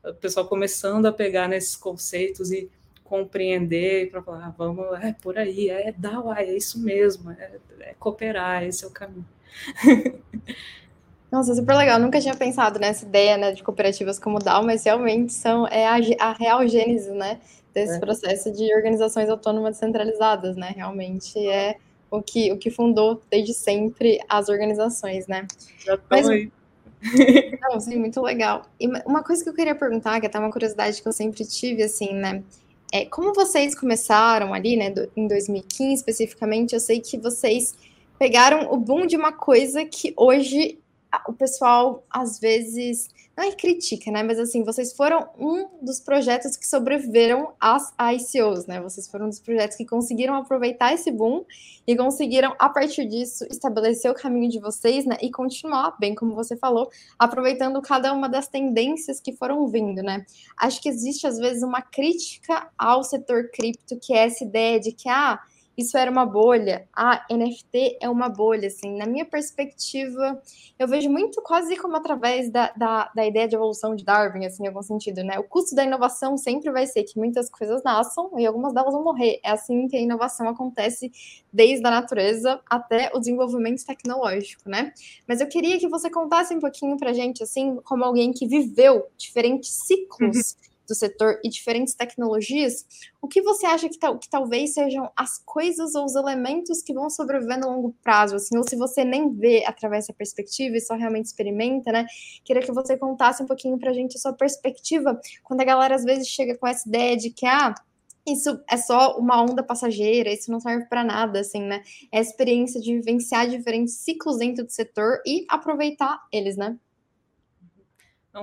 o pessoal começando a pegar nesses conceitos e compreender para falar, ah, vamos, é por aí, é dar, é isso mesmo, é, é cooperar, esse é o caminho. Nossa, super legal. Nunca tinha pensado nessa ideia né, de cooperativas como DAO, mas realmente são é a, a real gênese né, desse é. processo de organizações autônomas descentralizadas, né? Realmente é o que, o que fundou desde sempre as organizações, né? Já mas, aí. Não, sim, muito legal. E uma coisa que eu queria perguntar, que é até uma curiosidade que eu sempre tive, assim, né? É, como vocês começaram ali, né, do, em 2015 especificamente, eu sei que vocês pegaram o boom de uma coisa que hoje o pessoal às vezes não é critica, né? Mas assim, vocês foram um dos projetos que sobreviveram às ICOs, né? Vocês foram um dos projetos que conseguiram aproveitar esse boom e conseguiram, a partir disso, estabelecer o caminho de vocês, né? E continuar, bem como você falou, aproveitando cada uma das tendências que foram vindo, né? Acho que existe, às vezes, uma crítica ao setor cripto, que é essa ideia de que, ah, isso era uma bolha. Ah, NFT é uma bolha, assim. Na minha perspectiva, eu vejo muito quase como através da, da, da ideia de evolução de Darwin, assim, em algum sentido, né? O custo da inovação sempre vai ser que muitas coisas nasçam e algumas delas vão morrer. É assim que a inovação acontece desde a natureza até o desenvolvimento tecnológico, né? Mas eu queria que você contasse um pouquinho pra gente, assim, como alguém que viveu diferentes ciclos uhum do setor e diferentes tecnologias, o que você acha que, que talvez sejam as coisas ou os elementos que vão sobreviver no longo prazo, assim, ou se você nem vê através dessa perspectiva e só realmente experimenta, né? Queria que você contasse um pouquinho para a gente a sua perspectiva, quando a galera às vezes chega com essa ideia de que, ah, isso é só uma onda passageira, isso não serve para nada, assim, né? É a experiência de vivenciar diferentes ciclos dentro do setor e aproveitar eles, né?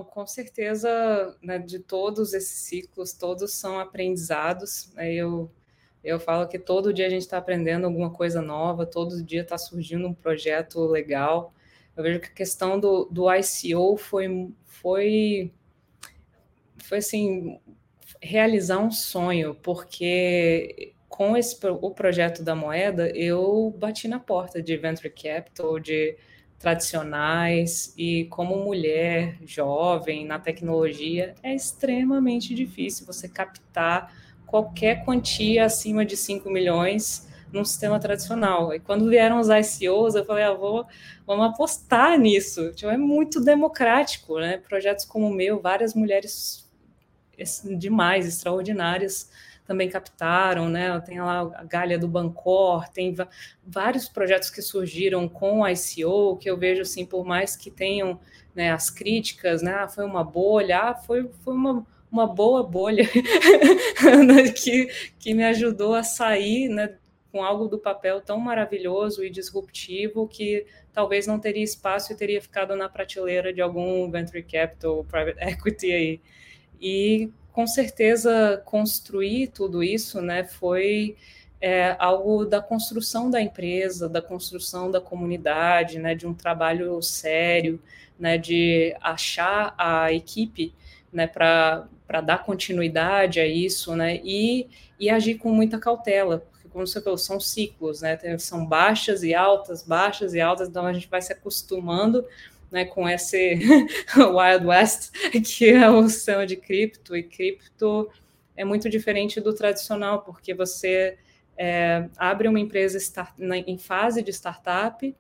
Com certeza, né, de todos esses ciclos, todos são aprendizados. Né, eu, eu falo que todo dia a gente está aprendendo alguma coisa nova, todo dia está surgindo um projeto legal. Eu vejo que a questão do, do ICO foi, foi, foi assim, realizar um sonho, porque com esse, o projeto da moeda, eu bati na porta de venture capital, de tradicionais e como mulher jovem na tecnologia é extremamente difícil você captar qualquer quantia acima de 5 milhões num sistema tradicional. E quando vieram os ICOs, eu falei, ah, vou, vamos apostar nisso. Tipo, é muito democrático, né? Projetos como o meu, várias mulheres demais, extraordinárias, também captaram, né? Tem lá a Galha do Bancor, tem vários projetos que surgiram com ICO, que eu vejo assim, por mais que tenham né, as críticas, né? Ah, foi uma bolha, ah, foi, foi uma, uma boa bolha né, que, que me ajudou a sair né, com algo do papel tão maravilhoso e disruptivo que talvez não teria espaço e teria ficado na prateleira de algum venture capital, private equity aí. E com certeza construir tudo isso, né, foi é, algo da construção da empresa, da construção da comunidade, né, de um trabalho sério, né, de achar a equipe, né, para dar continuidade a isso, né, e, e agir com muita cautela, porque como você falou, são ciclos, né, são baixas e altas, baixas e altas, então a gente vai se acostumando né, com esse Wild West, que é o sistema de cripto, e cripto é muito diferente do tradicional, porque você é, abre uma empresa start, na, em fase de startup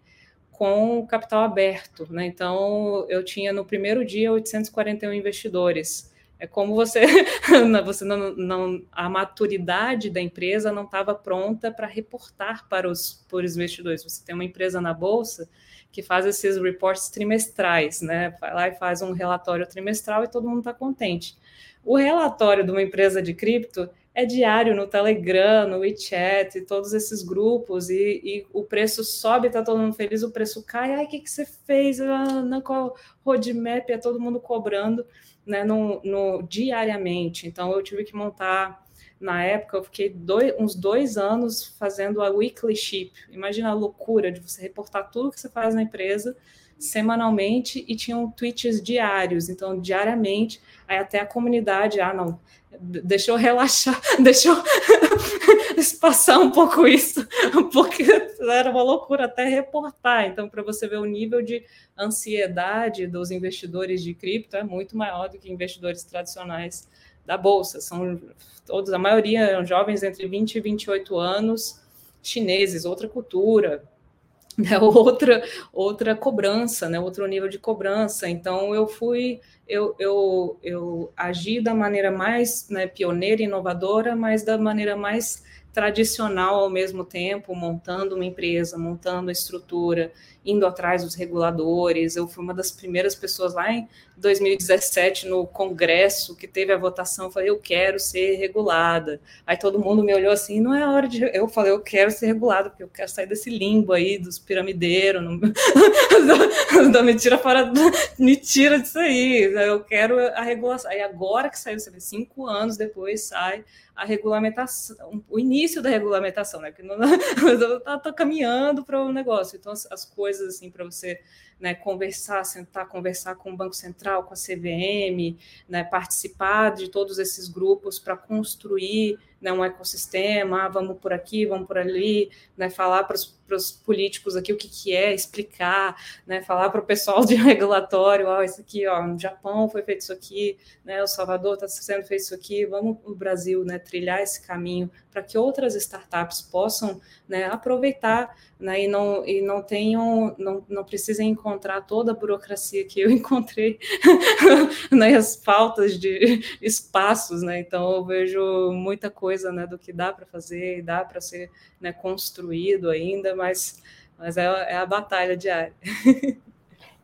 com capital aberto. Né? Então, eu tinha no primeiro dia 841 investidores. É como você, você não, não, a maturidade da empresa não estava pronta para reportar para os, para os investidores. Você tem uma empresa na bolsa, que faz esses reports trimestrais, né? Vai lá e faz um relatório trimestral e todo mundo está contente. O relatório de uma empresa de cripto é diário no Telegram, no WeChat, todos esses grupos, e, e o preço sobe, está todo mundo feliz, o preço cai, ai, o que, que você fez? Ah, na qual roadmap é todo mundo cobrando né, no, no, diariamente. Então eu tive que montar na época, eu fiquei dois, uns dois anos fazendo a weekly ship. Imagina a loucura de você reportar tudo que você faz na empresa semanalmente e tinham tweets diários, então diariamente, aí até a comunidade, ah, não, deixa eu relaxar, deixa eu passar um pouco isso, porque era uma loucura até reportar. Então, para você ver o nível de ansiedade dos investidores de cripto é muito maior do que investidores tradicionais da bolsa. São todos, a maioria jovens entre 20 e 28 anos, chineses, outra cultura, né, outra outra cobrança, né, outro nível de cobrança. Então eu fui eu, eu, eu agi da maneira mais né, pioneira, inovadora, mas da maneira mais tradicional ao mesmo tempo, montando uma empresa, montando a estrutura, indo atrás dos reguladores. Eu fui uma das primeiras pessoas lá em 2017 no Congresso que teve a votação. Eu falei, eu quero ser regulada. Aí todo mundo me olhou assim, não é hora de. Eu falei, eu quero ser regulada, porque eu quero sair desse limbo aí dos piramideiros. Não... me tira fora, me tira disso aí. Eu quero a regulação. Aí agora que saiu, você vê, cinco anos depois sai a regulamentação, o início da regulamentação, né? Que não está tá caminhando para o negócio. Então, as, as, coisas assim para você né, conversar, sentar, conversar com o Banco Central, com a CVM, né, participar de todos esses grupos para construir né, um ecossistema, ah, vamos por aqui, vamos por ali, né, falar para os políticos aqui o que, que é, explicar, né, falar para o pessoal de regulatório, ó, isso aqui, ó, no Japão foi feito isso aqui, né, o Salvador está sendo feito isso aqui, vamos no Brasil, né, trilhar esse caminho para que outras startups possam né, aproveitar né, e, não, e não tenham, não, não precisem encontrar toda a burocracia que eu encontrei né, as faltas de espaços, né? Então eu vejo muita coisa né, do que dá para fazer e dá para ser né, construído ainda, mas, mas é, é a batalha diária.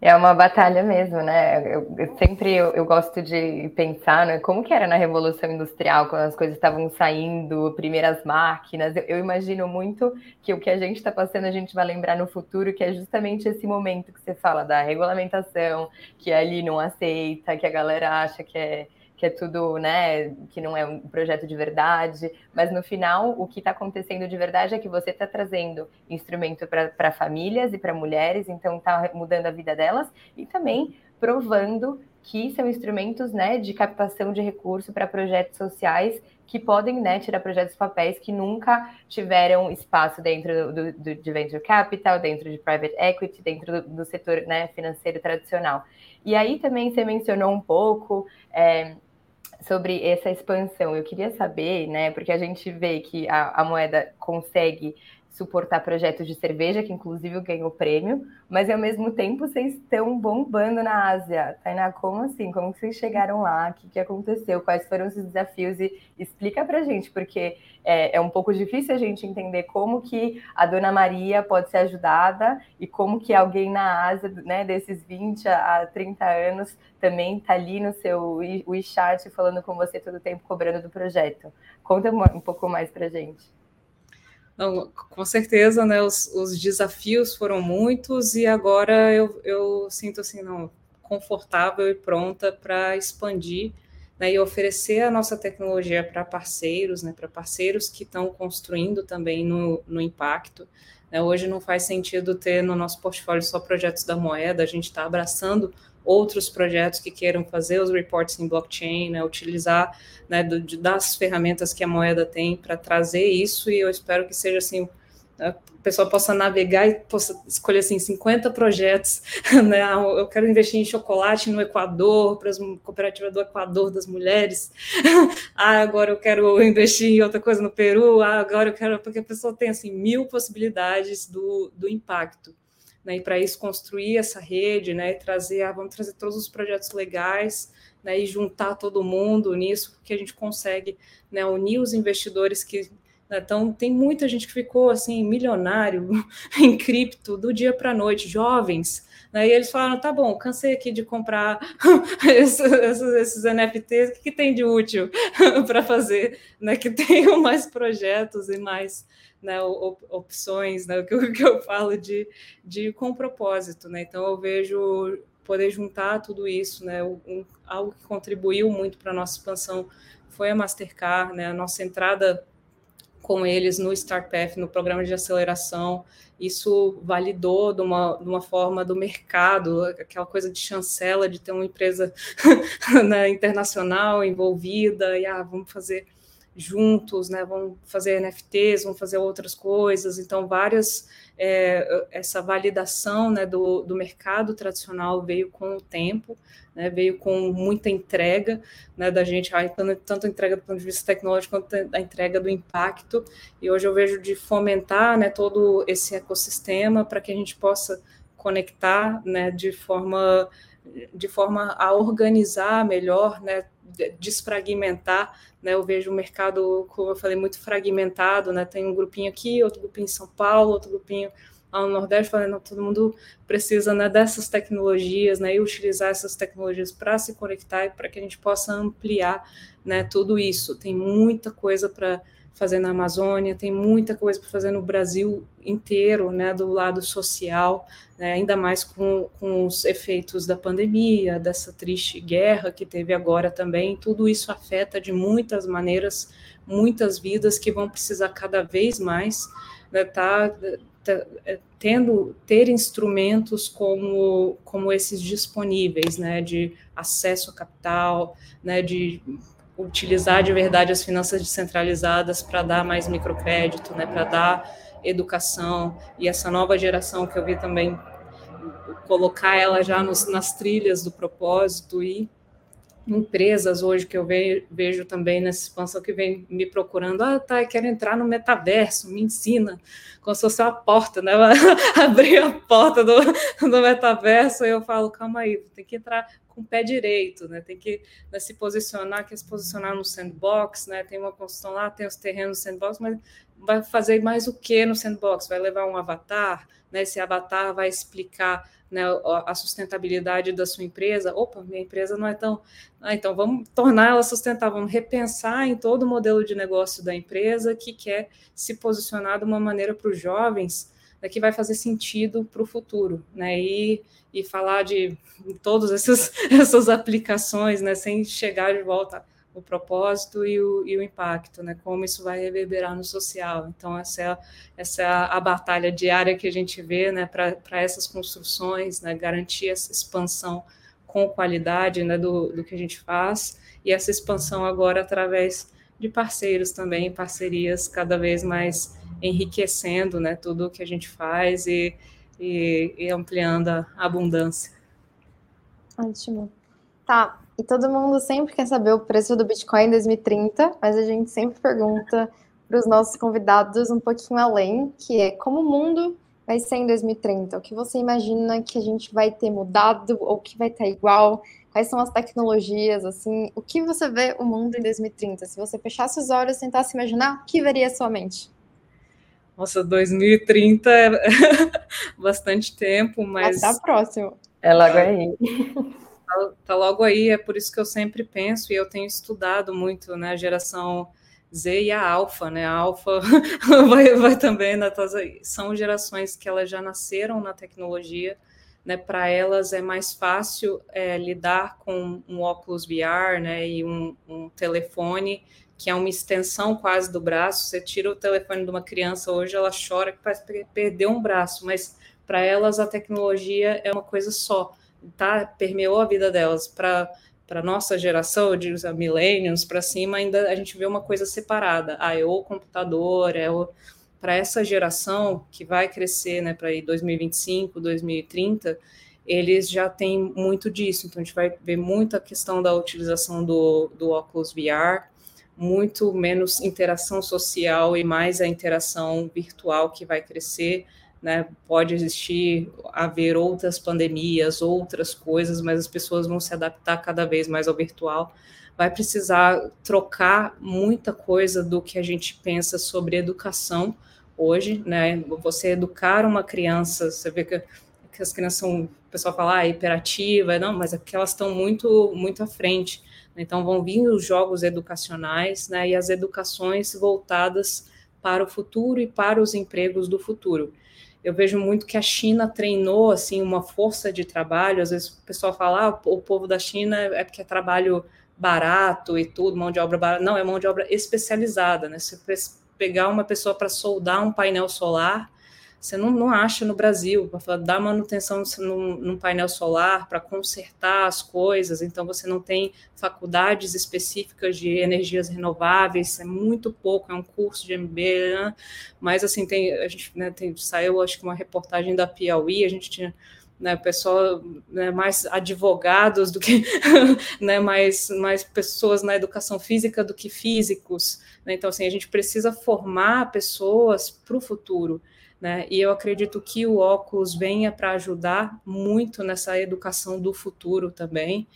É uma batalha mesmo, né? Eu, eu sempre eu, eu, gosto de pensar, né? Como que era na Revolução Industrial, quando as coisas estavam saindo, primeiras máquinas. Eu, eu imagino muito que o que a gente está passando, a gente vai lembrar no futuro, que é justamente esse momento que você fala da regulamentação, que ali não aceita, que a galera acha que é que é tudo, né, que não é um projeto de verdade, mas no final o que está acontecendo de verdade é que você está trazendo instrumento para famílias e para mulheres, então está mudando a vida delas e também provando que são instrumentos, né, de captação de recurso para projetos sociais que podem, né, tirar projetos papéis que nunca tiveram espaço dentro do, do, de venture capital, dentro de private equity, dentro do, do setor, né, financeiro tradicional. E aí também você mencionou um pouco é, sobre essa expansão. Eu queria saber, né, porque a gente vê que a, a moeda consegue suportar projetos de cerveja, que inclusive ganhou prêmio, mas ao mesmo tempo vocês estão bombando na Ásia. Tainá, como assim? Como vocês chegaram lá? O que, que aconteceu? Quais foram os desafios? E explica pra gente, porque é, é, um pouco difícil a gente entender como que a Dona Maria pode ser ajudada e como que alguém na Ásia, né, desses 20 a 30 anos, também está ali no seu WeChat falando com você todo o tempo, cobrando do projeto. Conta um pouco mais pra gente. Não, com certeza, né? Os, os, desafios foram muitos e agora eu, eu sinto assim, não, confortável e pronta para expandir né, e oferecer a nossa tecnologia para parceiros, né, para parceiros que estão construindo também no, no impacto. Né, hoje não faz sentido ter no nosso portfólio só projetos da moeda, a gente está abraçando outros projetos que queiram fazer os reports em blockchain, né, utilizar né, do, das ferramentas que a moeda tem para trazer isso, e eu espero que seja assim, a pessoa possa navegar e possa escolher assim 50 projetos, né? Ah, eu quero investir em chocolate no Equador, para as cooperativas do Equador das mulheres. ah, agora eu quero investir em outra coisa no Peru. Ah, agora eu quero porque a pessoa tem assim mil possibilidades do, do impacto né, e para isso construir essa rede, né, e trazer, ah, vamos trazer todos os projetos legais, né, e juntar todo mundo nisso, porque a gente consegue, né, unir os investidores que então, tem muita gente que ficou assim, milionário em cripto do dia para a noite, jovens. Né, e eles falaram: tá bom, cansei aqui de comprar esses, esses, NFTs, o que, que tem de útil para fazer? Né, que tenham mais projetos e mais né, opções, né, que, eu, que eu falo de, de com propósito, né? Então eu vejo poder juntar tudo isso, né? Um, algo que contribuiu muito para a nossa expansão foi a Mastercard, né? A nossa entrada com eles no StartPath, no programa de aceleração, isso validou de uma, de uma forma do mercado, aquela coisa de chancela, de ter uma empresa né, internacional envolvida, e ah, vamos fazer juntos, né? Vão fazer NFTs, vão fazer outras coisas. Então, várias é, essa validação né, do, do mercado tradicional veio com o tempo, né, veio com muita entrega né, da gente, tanto a entrega do ponto de vista tecnológico quanto a entrega do impacto. E hoje eu vejo de fomentar né, todo esse ecossistema para que a gente possa conectar né, de forma de forma a organizar melhor, né, desfragmentar, né? Eu vejo o mercado, como eu falei, muito fragmentado, né? Tem um grupinho aqui, outro grupinho em São Paulo, outro grupinho no Nordeste, falando, não, todo mundo precisa né, dessas tecnologias, né? E utilizar essas tecnologias para se conectar e para que a gente possa ampliar, né? Tudo isso. Tem muita coisa para fazer na Amazônia, tem muita coisa para fazer no Brasil inteiro, né, do lado social, né, ainda mais com, com os efeitos da pandemia, dessa triste guerra que teve agora também, tudo isso afeta de muitas maneiras muitas vidas que vão precisar cada vez mais né, tá, tá, tendo ter instrumentos como, como esses disponíveis, né, de acesso a capital, né, de utilizar de verdade as finanças descentralizadas para dar mais microcrédito, né, para dar educação. E essa nova geração que eu vi também colocar ela já nos, nas trilhas do propósito e empresas hoje que eu vejo, também nessa expansão que vem me procurando, ah, tá, quero entrar no metaverso, me ensina, como se fosse uma porta, né? Abrir a porta do, do metaverso, e eu falo, calma aí, tem que entrar com o pé direito, né? Tem que né, se posicionar, quer se posicionar no sandbox, né? Tem uma construção lá, tem os terrenos no sandbox, mas vai fazer mais o que no sandbox? Vai levar um avatar, né? Esse avatar vai explicar né, a sustentabilidade da sua empresa. Opa, minha empresa não é tão. Ah, então vamos tornar ela sustentável, vamos repensar em todo o modelo de negócio da empresa que quer se posicionar de uma maneira para os jovens né, que vai fazer sentido para o futuro, né? E, e falar de todas essas, essas aplicações, né, sem chegar de volta o propósito e o, e o impacto, né? Como isso vai reverberar no social. Então, essa é, a, essa é a, batalha diária que a gente vê, né? Para essas construções, né? Garantir essa expansão com qualidade, né? Do, do que a gente faz e essa expansão agora através de parceiros também, parcerias cada vez mais enriquecendo, né? Tudo o que a gente faz e, e, e ampliando a abundância. Ótimo. Tá, e todo mundo sempre quer saber o preço do Bitcoin em 2030, mas a gente sempre pergunta para os nossos convidados um pouquinho além, que é como o mundo vai ser em 2030? O que você imagina que a gente vai ter mudado ou que vai estar igual? Quais são as tecnologias, assim? O que você vê o mundo em 2030? Se você fechasse os olhos e tentasse imaginar, o que veria a sua mente? Nossa, 2030 é bastante tempo, mas... Está próximo. É logo aí. Tá, tá, logo aí, é por isso que eu sempre penso e eu tenho estudado muito, né, a geração Z e a Alfa, né, a Alfa vai, vai também, né, são gerações que elas já nasceram na tecnologia, né, para elas é mais fácil é, lidar com um óculos VR, né, e um, um telefone que é uma extensão quase do braço. Você tira o telefone de uma criança hoje, ela chora que parece perder um braço, mas para elas a tecnologia é uma coisa só tá, permeou a vida delas para para nossa geração, eu digo, millennials para cima, ainda a gente vê uma coisa separada. Ah, é o computador, é o para essa geração que vai crescer, né, para 2025, 2030, eles já têm muito disso. Então a gente vai ver muita questão da utilização do, do óculos VR, muito menos interação social e mais a interação virtual que vai crescer né? Pode existir, haver outras pandemias, outras coisas, mas as pessoas vão se adaptar cada vez mais ao virtual. Vai precisar trocar muita coisa do que a gente pensa sobre educação hoje, né? Você educar uma criança, você vê que, que as crianças são, o pessoal fala, ah, hiperativa, não, mas é que elas estão muito, muito à frente. Então vão vir os jogos educacionais, né? E as educações voltadas para o futuro e para os empregos do futuro eu vejo muito que a China treinou assim uma força de trabalho. Às vezes o pessoal fala, ah, o povo da China é porque é trabalho barato e tudo, mão de obra barata. Não, é mão de obra especializada, né? Se pegar uma pessoa para soldar um painel solar, você não, não acha no Brasil, para dar manutenção num, num painel solar, para consertar as coisas, então você não tem faculdades específicas de energias renováveis, é muito pouco, é um curso de MBA, mas assim, tem, a gente né, tem, saiu acho que uma reportagem da Piauí, a gente tinha né, pessoal, né, mais advogados do que, né, mais, mais pessoas na educação física do que físicos, né, então assim, a gente precisa formar pessoas para o futuro, né? E eu acredito que o óculos venha para ajudar muito nessa educação do futuro também.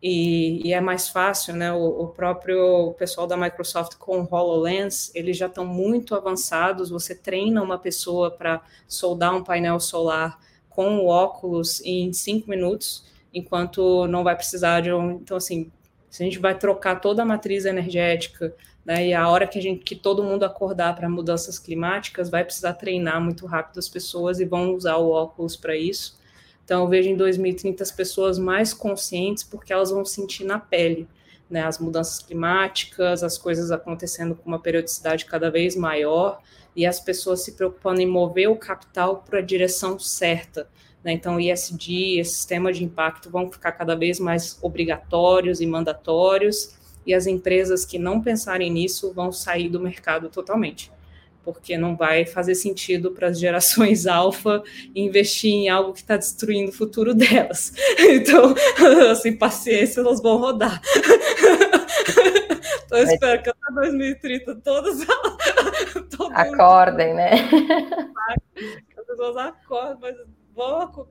E, e é mais fácil, né? O, o, próprio pessoal da Microsoft com o HoloLens, eles já estão muito avançados. Você treina uma pessoa para soldar um painel solar com o óculos em cinco minutos, enquanto não vai precisar de um. Então, assim, se a gente vai trocar toda a matriz energética, né? E a hora que a gente, que todo mundo acordar para mudanças climáticas, vai precisar treinar muito rápido as pessoas e vão usar o óculos para isso. Então, eu vejo em 2030 as pessoas mais conscientes porque elas vão sentir na pele. né, as mudanças climáticas, as coisas acontecendo com uma periodicidade cada vez maior e as pessoas se preocupando em mover o capital para a direção certa. Né? Então, ISD, esse sistema de impacto, vão ficar cada vez mais obrigatórios e mandatórios, e as empresas que não pensarem nisso vão sair do mercado totalmente porque não vai fazer sentido para as gerações alfa investir em algo que está destruindo o futuro delas. Então, assim, paciência, elas vão rodar. Então, eu espero que até 2030 todas acordem, né? As pessoas acordem, mas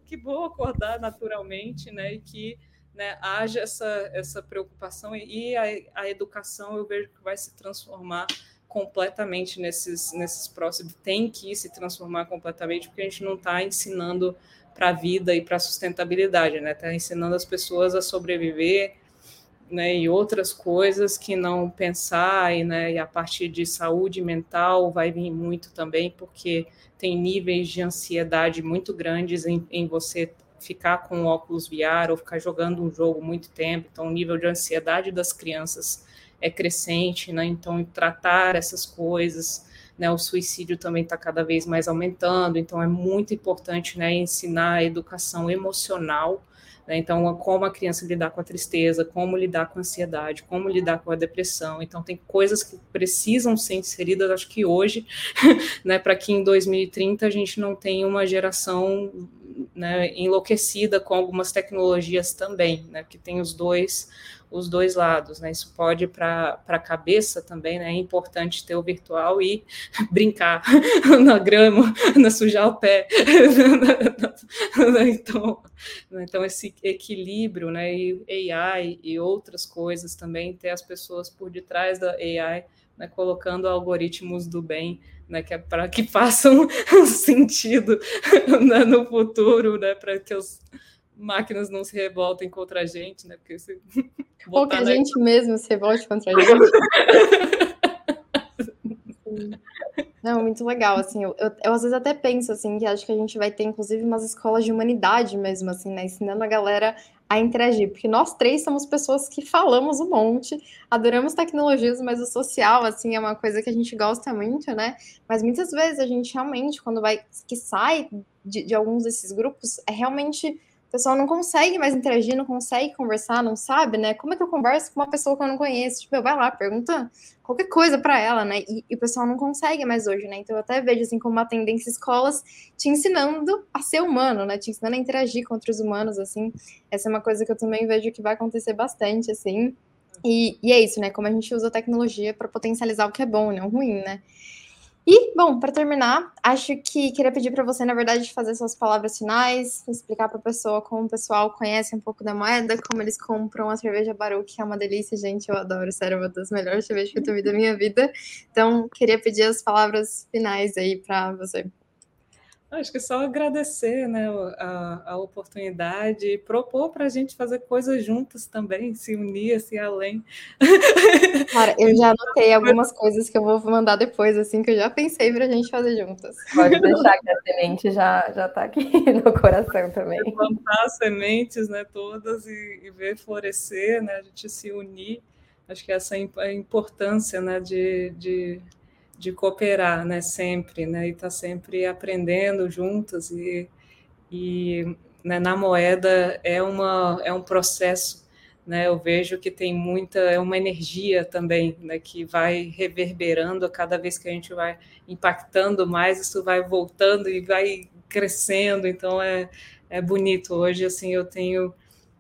que bom acordar naturalmente, né? E que né, haja essa, essa preocupação e a, a educação eu vejo que vai se transformar completamente nesses, nesses próximos, tem que se transformar completamente, porque a gente não está ensinando para a vida e para a sustentabilidade, né? Está ensinando as pessoas a sobreviver, né? E outras coisas que não pensar, e, né? E a partir de saúde mental vai vir muito também, porque tem níveis de ansiedade muito grandes em, em você ficar com óculos VR ou ficar jogando um jogo muito tempo. Então, o nível de ansiedade das crianças é crescente, né? Então, tratar essas coisas, né? O suicídio também está cada vez mais aumentando, então é muito importante, né? Ensinar a educação emocional, né? Então, como a criança lidar com a tristeza, como lidar com a ansiedade, como lidar com a depressão. Então, tem coisas que precisam ser inseridas, acho que hoje, né? Para que em 2030 a gente não tenha uma geração né, enlouquecida com algumas tecnologias também, né? Que tem os dois os dois lados, né? Isso pode para a cabeça também, né? É importante ter o virtual e brincar na grama, na sujar o pé. então, então, esse equilíbrio, né? E AI e outras coisas também, ter as pessoas por detrás da AI, né? colocando algoritmos do bem né, que é para que façam sentido né, no futuro, né, para que os, máquinas não se revoltem contra a gente, né? Porque se Ou que a gente mesmo se revolte contra a gente. Não, muito legal, assim, eu, eu, eu, às vezes até penso, assim, que acho que a gente vai ter, inclusive, umas escolas de humanidade mesmo, assim, né, ensinando a galera a interagir, porque nós três somos pessoas que falamos um monte, adoramos tecnologias, mas o social, assim, é uma coisa que a gente gosta muito, né, mas muitas vezes a gente realmente, quando vai, que sai de, de alguns desses grupos, é realmente pessoal não consegue mais interagir, não consegue conversar, não sabe, né? Como é que eu converso com uma pessoa que eu não conheço? Tipo, vai lá, pergunta qualquer coisa para ela, né? E, e, o pessoal não consegue mais hoje, né? Então eu até vejo assim como uma tendência escolas te ensinando a ser humano, né? Te ensinando a interagir com outros humanos, assim. Essa é uma coisa que eu também vejo que vai acontecer bastante, assim. E, e é isso, né? Como a gente usa a tecnologia para potencializar o que é bom, não ruim, né? E, bom, para terminar, acho que queria pedir para você, na verdade, fazer suas palavras finais, explicar para a pessoa como o pessoal conhece um pouco da moeda, como eles compram a cerveja Baru, que é uma delícia, gente, eu adoro, sério, uma das melhores cervejas que eu tomei da minha vida. Então, queria pedir as palavras finais aí para você. Acho que só agradecer né, a, a oportunidade e propor para a gente fazer coisas juntas também, se unir, assim, além. Cara, eu já anotei algumas coisas que eu vou mandar depois, assim, que eu já pensei para a gente fazer juntas. Pode deixar que a semente já já está aqui no coração também. Plantar sementes, né, todas e, e ver florescer, né, a gente se unir. Acho que essa é a importância, né, de, de de cooperar, né, sempre, né, e tá sempre aprendendo juntas e, e né, na moeda é uma é um processo, né, eu vejo que tem muita é uma energia também, né, que vai reverberando cada vez que a gente vai impactando mais, isso vai voltando e vai crescendo, então é é bonito hoje assim eu tenho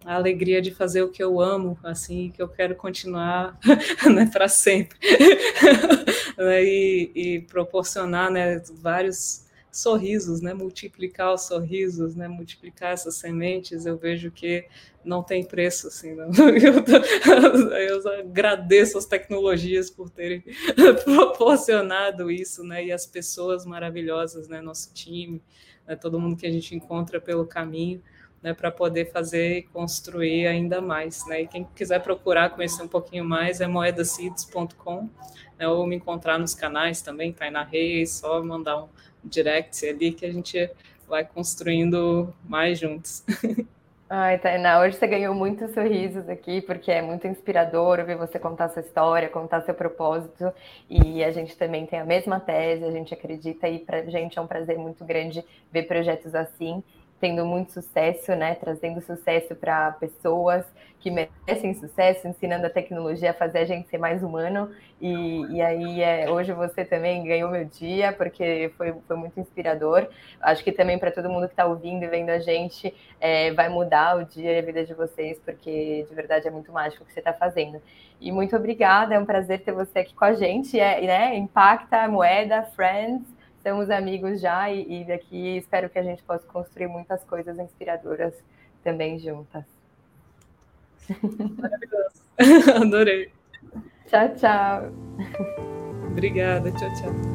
a alegria de fazer o que eu amo, assim, que eu quero continuar né, para sempre. né, e, e, proporcionar né, vários sorrisos, né, multiplicar os sorrisos, né, multiplicar essas sementes, eu vejo que não tem preço, assim, não. Eu, eu agradeço as tecnologias por terem proporcionado isso, né, e as pessoas maravilhosas, né, nosso time, né, todo mundo que a gente encontra pelo caminho, né, para poder fazer e construir ainda mais. Né? E quem quiser procurar conhecer um pouquinho mais é moedaseeds.com, né, ou me encontrar nos canais também, na Reis, só mandar um direct ali que a gente vai construindo mais juntos. Ai, Tainá, hoje você ganhou muitos sorrisos aqui, porque é muito inspirador ouvir você contar sua história, contar seu propósito, e a gente também tem a mesma tese, a gente acredita, e para a gente é um prazer muito grande ver projetos assim, tendo muito sucesso, né? Trazendo sucesso para pessoas que merecem sucesso, ensinando a tecnologia a fazer a gente ser mais humano. E, e aí, é, hoje você também ganhou meu dia, porque foi, foi muito inspirador. Acho que também para todo mundo que está ouvindo e vendo a gente, é, vai mudar o dia e a vida de vocês, porque de verdade é muito mágico o que você está fazendo. E muito obrigada, é um prazer ter você aqui com a gente. É, né? Impacta, Moeda, Friends somos amigos já e, e daqui espero que a gente possa construir muitas coisas inspiradoras também juntas. Maravilhoso. Adorei. Tchau, tchau. Obrigada. Tchau, tchau.